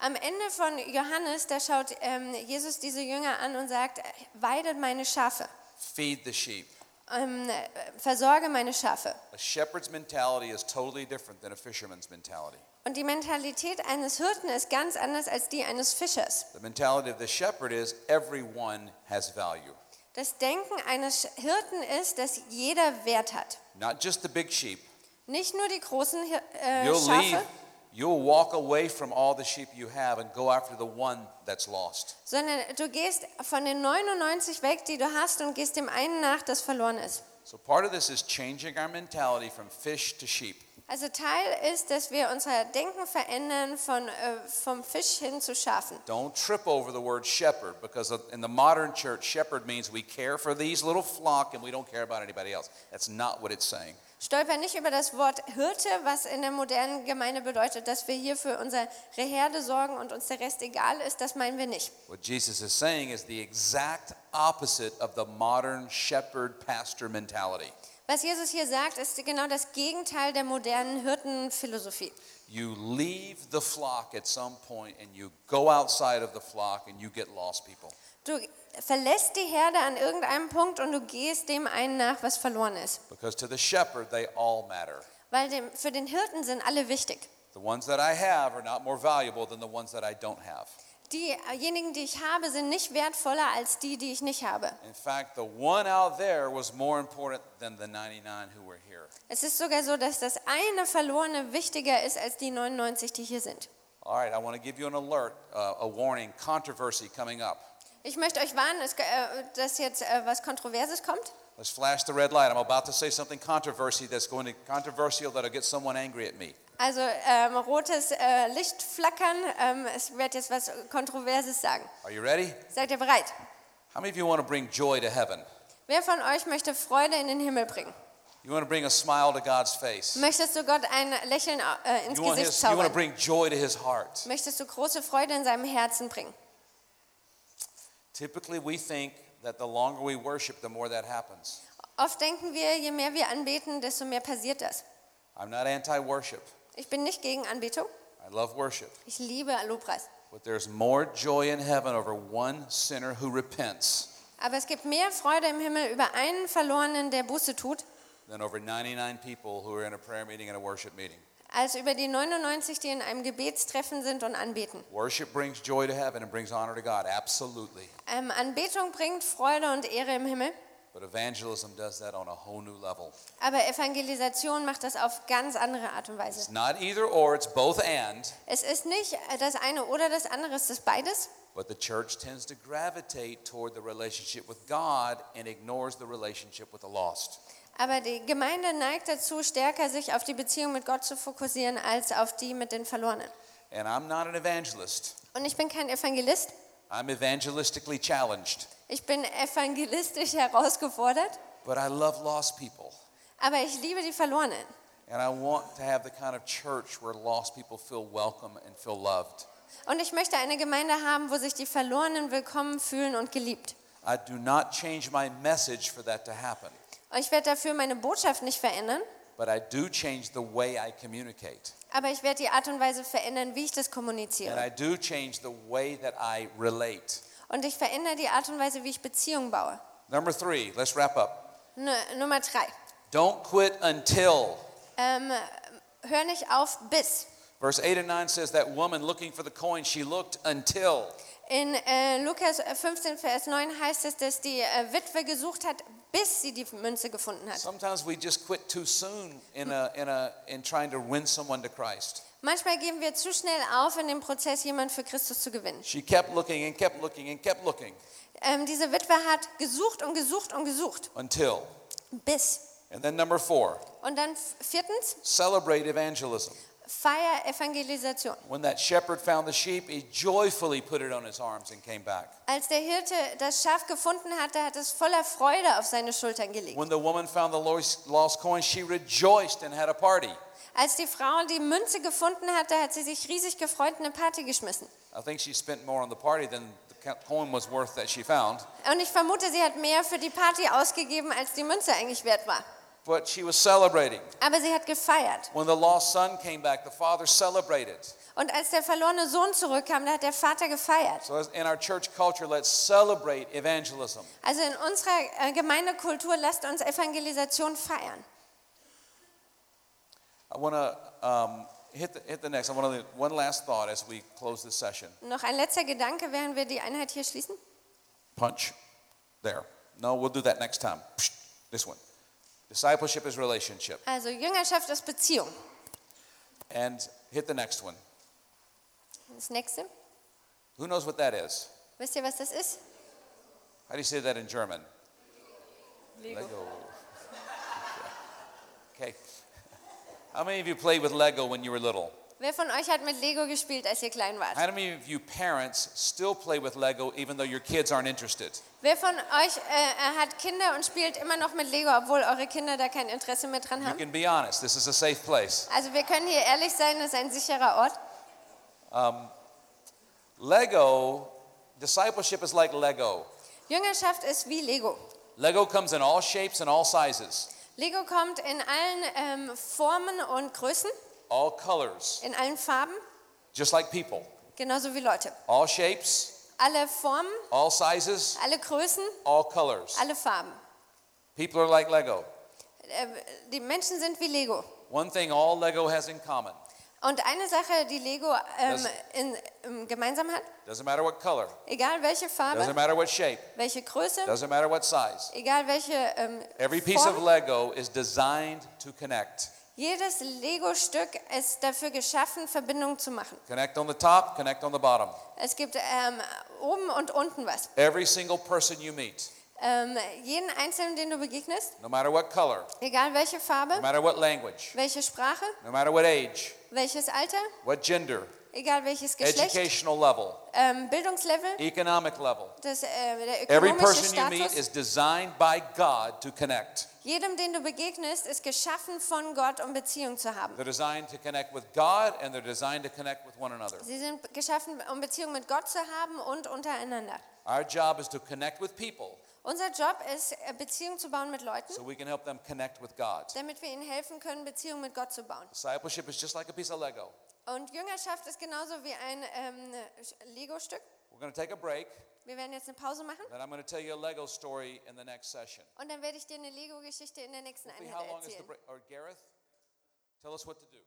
Speaker 2: Am Ende von Johannes, da schaut ähm, Jesus diese Jünger an und sagt, weidet meine Schafe,
Speaker 1: Feed the sheep.
Speaker 2: ähm, versorge meine Schafe.
Speaker 1: A shepherd's mentality is totally different than a fisherman's mentality.
Speaker 2: Und die Mentalität eines Hirten ist ganz anders als die eines Fischers.
Speaker 1: The mentality of the shepherd is everyone has value,
Speaker 2: Das Denken eines Hirten ist, dass jeder Wert hat.
Speaker 1: not just the big sheep.
Speaker 2: Nicht nur die großen Hir äh,
Speaker 1: You'll leave,
Speaker 2: Schafe,
Speaker 1: you'll walk away from all the sheep you have and go after the one that's lost.
Speaker 2: sondern du gehst von den 99 weg, die du hast, und gehst dem einen nach, das verloren ist.
Speaker 1: So part of this is changing our mentality from fish to sheep.
Speaker 2: Also Teil ist, dass wir unser Denken verändern von, äh, vom Fisch hin zu Schafen.
Speaker 1: Don't trip over the word shepherd because in the modern church, shepherd means we care for these little flock and we don't care about anybody else. That's not what it's saying.
Speaker 2: Stolper nicht über das Wort Hirte, was in der modernen Gemeinde bedeutet, dass wir hier für unsere Herde sorgen und uns der Rest egal ist. Das meinen wir nicht.
Speaker 1: What Jesus is saying is the exact opposite of the modern shepherd pastor mentality.
Speaker 2: Was Jesus hier sagt, ist genau das Gegenteil der modernen Hirtenphilosophie.
Speaker 1: You leave the flock at some point and you go outside of the flock and you get lost people.
Speaker 2: Du verlässt die Herde an irgendeinem Punkt und du gehst dem einen nach, was verloren ist.
Speaker 1: Because to the shepherd, they all matter.
Speaker 2: Weil dem, für den Hirten sind alle wichtig.
Speaker 1: The ones that I have are not more valuable than the ones that I don't have.
Speaker 2: Diejenigen, die ich habe, sind nicht wertvoller als die, die ich nicht habe.
Speaker 1: In fact, the one out there was more important than the 99 who were here.
Speaker 2: Es ist sogar so, dass das eine Verlorene wichtiger ist als die 99, die hier sind.
Speaker 1: All right, I want to give you an alert, uh, a warning, controversy coming up.
Speaker 2: Ich möchte euch warnen, äh, dass jetzt äh, was Kontroverses kommt.
Speaker 1: Let's flash the red light. I'm about to say something controversy that's going to controversial that'll get someone angry at me.
Speaker 2: Also ähm, rotes äh, Licht flackern. Ähm, es wird jetzt was Kontroverses sagen.
Speaker 1: Are you ready?
Speaker 2: Seid ihr bereit?
Speaker 1: How many of you want to bring joy to heaven?
Speaker 2: Wer von euch möchte Freude in den Himmel bringen?
Speaker 1: You want to bring a smile to God's face?
Speaker 2: Möchtest du Gott ein Lächeln äh, ins
Speaker 1: You
Speaker 2: Gesicht
Speaker 1: his, you want to
Speaker 2: zaubern?
Speaker 1: bring joy to his heart?
Speaker 2: Möchtest du große Freude in seinem Herzen bringen?
Speaker 1: Typically, we think that the longer we worship, the more that happens.
Speaker 2: Oft denken wir, je mehr wir anbeten, desto mehr passiert das.
Speaker 1: I'm not anti worship,
Speaker 2: Ich bin nicht gegen Anbetung.
Speaker 1: I love worship.
Speaker 2: Ich liebe Lobpreis.
Speaker 1: But there's more joy in heaven over one sinner who repents
Speaker 2: Aber es gibt mehr Freude im Himmel über einen Verlorenen, der Buße tut,
Speaker 1: than over 99 people who are in a prayer meeting and a worship meeting.
Speaker 2: als über die 99, die in einem Gebetstreffen sind und anbeten.
Speaker 1: Worship brings joy to heaven and brings honor to God, absolutely.
Speaker 2: Ähm, Anbetung bringt Freude und Ehre im Himmel,
Speaker 1: But evangelism does that on a whole new level.
Speaker 2: aber Evangelisation macht das auf ganz andere Art und Weise.
Speaker 1: It's not either or, it's both and.
Speaker 2: Es ist nicht das eine oder das andere, es ist beides.
Speaker 1: But the church tends to gravitate toward the relationship with God and ignores the relationship with the lost.
Speaker 2: Aber die Gemeinde neigt dazu, stärker sich auf die Beziehung mit Gott zu fokussieren, als auf die mit den Verlorenen.
Speaker 1: And I'm not an evangelist,
Speaker 2: Und ich bin kein Evangelist,
Speaker 1: I'm evangelistically challenged.
Speaker 2: ich bin evangelistisch herausgefordert,
Speaker 1: But I love lost people.
Speaker 2: aber ich liebe die Verlorenen.
Speaker 1: And I want to have the kind of church where lost people feel welcome and feel loved.
Speaker 2: Und ich möchte eine Gemeinde haben, wo sich die Verlorenen willkommen fühlen und geliebt.
Speaker 1: I do not change my message for that to happen,
Speaker 2: Und ich werde dafür meine Botschaft nicht verändern,
Speaker 1: but I do change the way I communicate.
Speaker 2: Aber ich werde die Art und Weise verändern, wie ich das
Speaker 1: And
Speaker 2: kommuniziere.
Speaker 1: I do change the way that I relate.
Speaker 2: Und ich verändere die Art und Weise, wie ich Beziehungen baue.
Speaker 1: Number three, let's wrap up.
Speaker 2: N Nummer drei.
Speaker 1: Don't quit until.
Speaker 2: Ähm, hör nicht auf bis.
Speaker 1: Verse 8 and 9 says that woman looking for the coin, she looked until.
Speaker 2: In äh, Lukas 15, Vers 9 heißt es, dass die äh, Witwe gesucht hat, bis sie die Münze gefunden hat.
Speaker 1: Sometimes we just quit too soon in, a, in, a, in trying to win someone to Christ.
Speaker 2: Manchmal geben wir zu schnell auf in dem Prozess, jemanden für Christus zu gewinnen.
Speaker 1: She kept looking and kept looking and kept looking
Speaker 2: Ähm, diese Witwe hat gesucht und gesucht und gesucht,
Speaker 1: until.
Speaker 2: bis.
Speaker 1: And then number four,
Speaker 2: Und dann viertens,
Speaker 1: celebrate evangelism.
Speaker 2: Feier Evangelisation.
Speaker 1: When that shepherd found the sheep, he joyfully put it on his arms and came back.
Speaker 2: Als der Hirte das Schaf gefunden hatte, hat es voller Freude auf seine Schultern gelegt.
Speaker 1: When the woman found the lost lost coin, she rejoiced and had a party.
Speaker 2: Als die Frau die Münze gefunden hatte, hat sie sich riesig gefreut und eine Party geschmissen.
Speaker 1: I think she spent more on the party than the coin was worth that she found.
Speaker 2: Und ich vermute, sie hat mehr für die Party ausgegeben, als die Münze eigentlich wert war.
Speaker 1: But she was celebrating.
Speaker 2: Aber sie hat gefeiert.
Speaker 1: When the lost son came back, the father celebrated.
Speaker 2: Und als der verlorene Sohn zurückkam, da hat der Vater gefeiert.
Speaker 1: So, in our church culture, let's celebrate evangelism.
Speaker 2: Also in unserer äh, Gemeindekultur lasst uns Evangelisation feiern.
Speaker 1: I want to um, hit, the, hit the next. I want to one last thought as we close this session.
Speaker 2: Noch ein letzter Gedanke, während wir die Einheit hier schließen.
Speaker 1: Punch. There. No, we'll do that next time. This one. Discipleship is relationship.
Speaker 2: Also Jüngerschaft ist Beziehung.
Speaker 1: And hit the next one.
Speaker 2: Das nächste.
Speaker 1: Who knows what that is?
Speaker 2: Wisst ihr, was das ist?
Speaker 1: How do you say that in German? Lego. Okay. How many of you played with Lego when you were little?
Speaker 2: Wer von euch hat mit Lego gespielt, als ihr klein wart?
Speaker 1: How many of you parents still play with Lego even though your kids aren't interested?
Speaker 2: Wer von euch äh, hat Kinder und spielt immer noch mit Lego, obwohl eure Kinder da kein Interesse mehr dran
Speaker 1: You
Speaker 2: haben?
Speaker 1: can be honest. This is a safe place.
Speaker 2: Also wir können hier ehrlich sein, das ist ein sicherer Ort.
Speaker 1: Lego, discipleship is like Lego.
Speaker 2: Jüngerschaft ist wie Lego.
Speaker 1: Lego comes in all shapes and all sizes,
Speaker 2: Lego kommt in allen ähm, Formen und Größen,
Speaker 1: all colors,
Speaker 2: in allen Farben,
Speaker 1: just like people.
Speaker 2: genauso wie Leute.
Speaker 1: All shapes,
Speaker 2: Alle Formen,
Speaker 1: all sizes,
Speaker 2: alle Größen,
Speaker 1: all colors.
Speaker 2: alle Farben.
Speaker 1: People are like Lego.
Speaker 2: Äh, die Menschen sind wie Lego.
Speaker 1: One thing all Lego has in common
Speaker 2: Und eine Sache, die Lego ähm, in, ähm, gemeinsam hat,
Speaker 1: doesn't matter what color,
Speaker 2: egal welche
Speaker 1: doesn't
Speaker 2: Farbe,
Speaker 1: matter what shape,
Speaker 2: welche Größe,
Speaker 1: doesn't matter what size.
Speaker 2: egal welche ähm,
Speaker 1: Every piece of
Speaker 2: Form,
Speaker 1: Lego is designed to connect.
Speaker 2: Jedes Lego-Stück ist dafür geschaffen, Verbindungen zu machen.
Speaker 1: Connect on the top, connect on the bottom.
Speaker 2: Es gibt ähm, oben und unten was.
Speaker 1: Every single person you meet,
Speaker 2: Ähm, jeden Einzelnen, den du begegnest,
Speaker 1: no matter what color,
Speaker 2: egal welche
Speaker 1: no
Speaker 2: Farbe,
Speaker 1: matter what language,
Speaker 2: welche Sprache,
Speaker 1: no matter what age,
Speaker 2: welches Alter,
Speaker 1: what gender,
Speaker 2: egal welches Geschlecht,
Speaker 1: educational level,
Speaker 2: ähm, Bildungslevel,
Speaker 1: economic level.
Speaker 2: das, äh, der
Speaker 1: Every person you meet
Speaker 2: Status.
Speaker 1: is designed by God to connect.
Speaker 2: Jedem, den du begegnest, ist geschaffen von Gott, um Beziehung zu haben.
Speaker 1: They're designed to connect with God and they're designed to connect with one another.
Speaker 2: Sie sind geschaffen, um Beziehung mit Gott zu haben und untereinander.
Speaker 1: Our job is to connect with people
Speaker 2: Unser Job ist, äh, Beziehung zu bauen mit Leuten,
Speaker 1: so we can help them connect with God.
Speaker 2: damit wir ihnen helfen können, Beziehung mit Gott zu bauen.
Speaker 1: Discipleship is just like a piece of Lego.
Speaker 2: Und Jüngerschaft ist genauso wie ein ähm, Lego-Stück.
Speaker 1: We're going to take a break,
Speaker 2: Wir werden jetzt eine Pause machen
Speaker 1: then I'm going to tell you a Lego story in the next session.
Speaker 2: und dann werde ich dir eine Lego-Geschichte in der nächsten Einheit erzählen.
Speaker 1: Or Gareth, tell us what to do.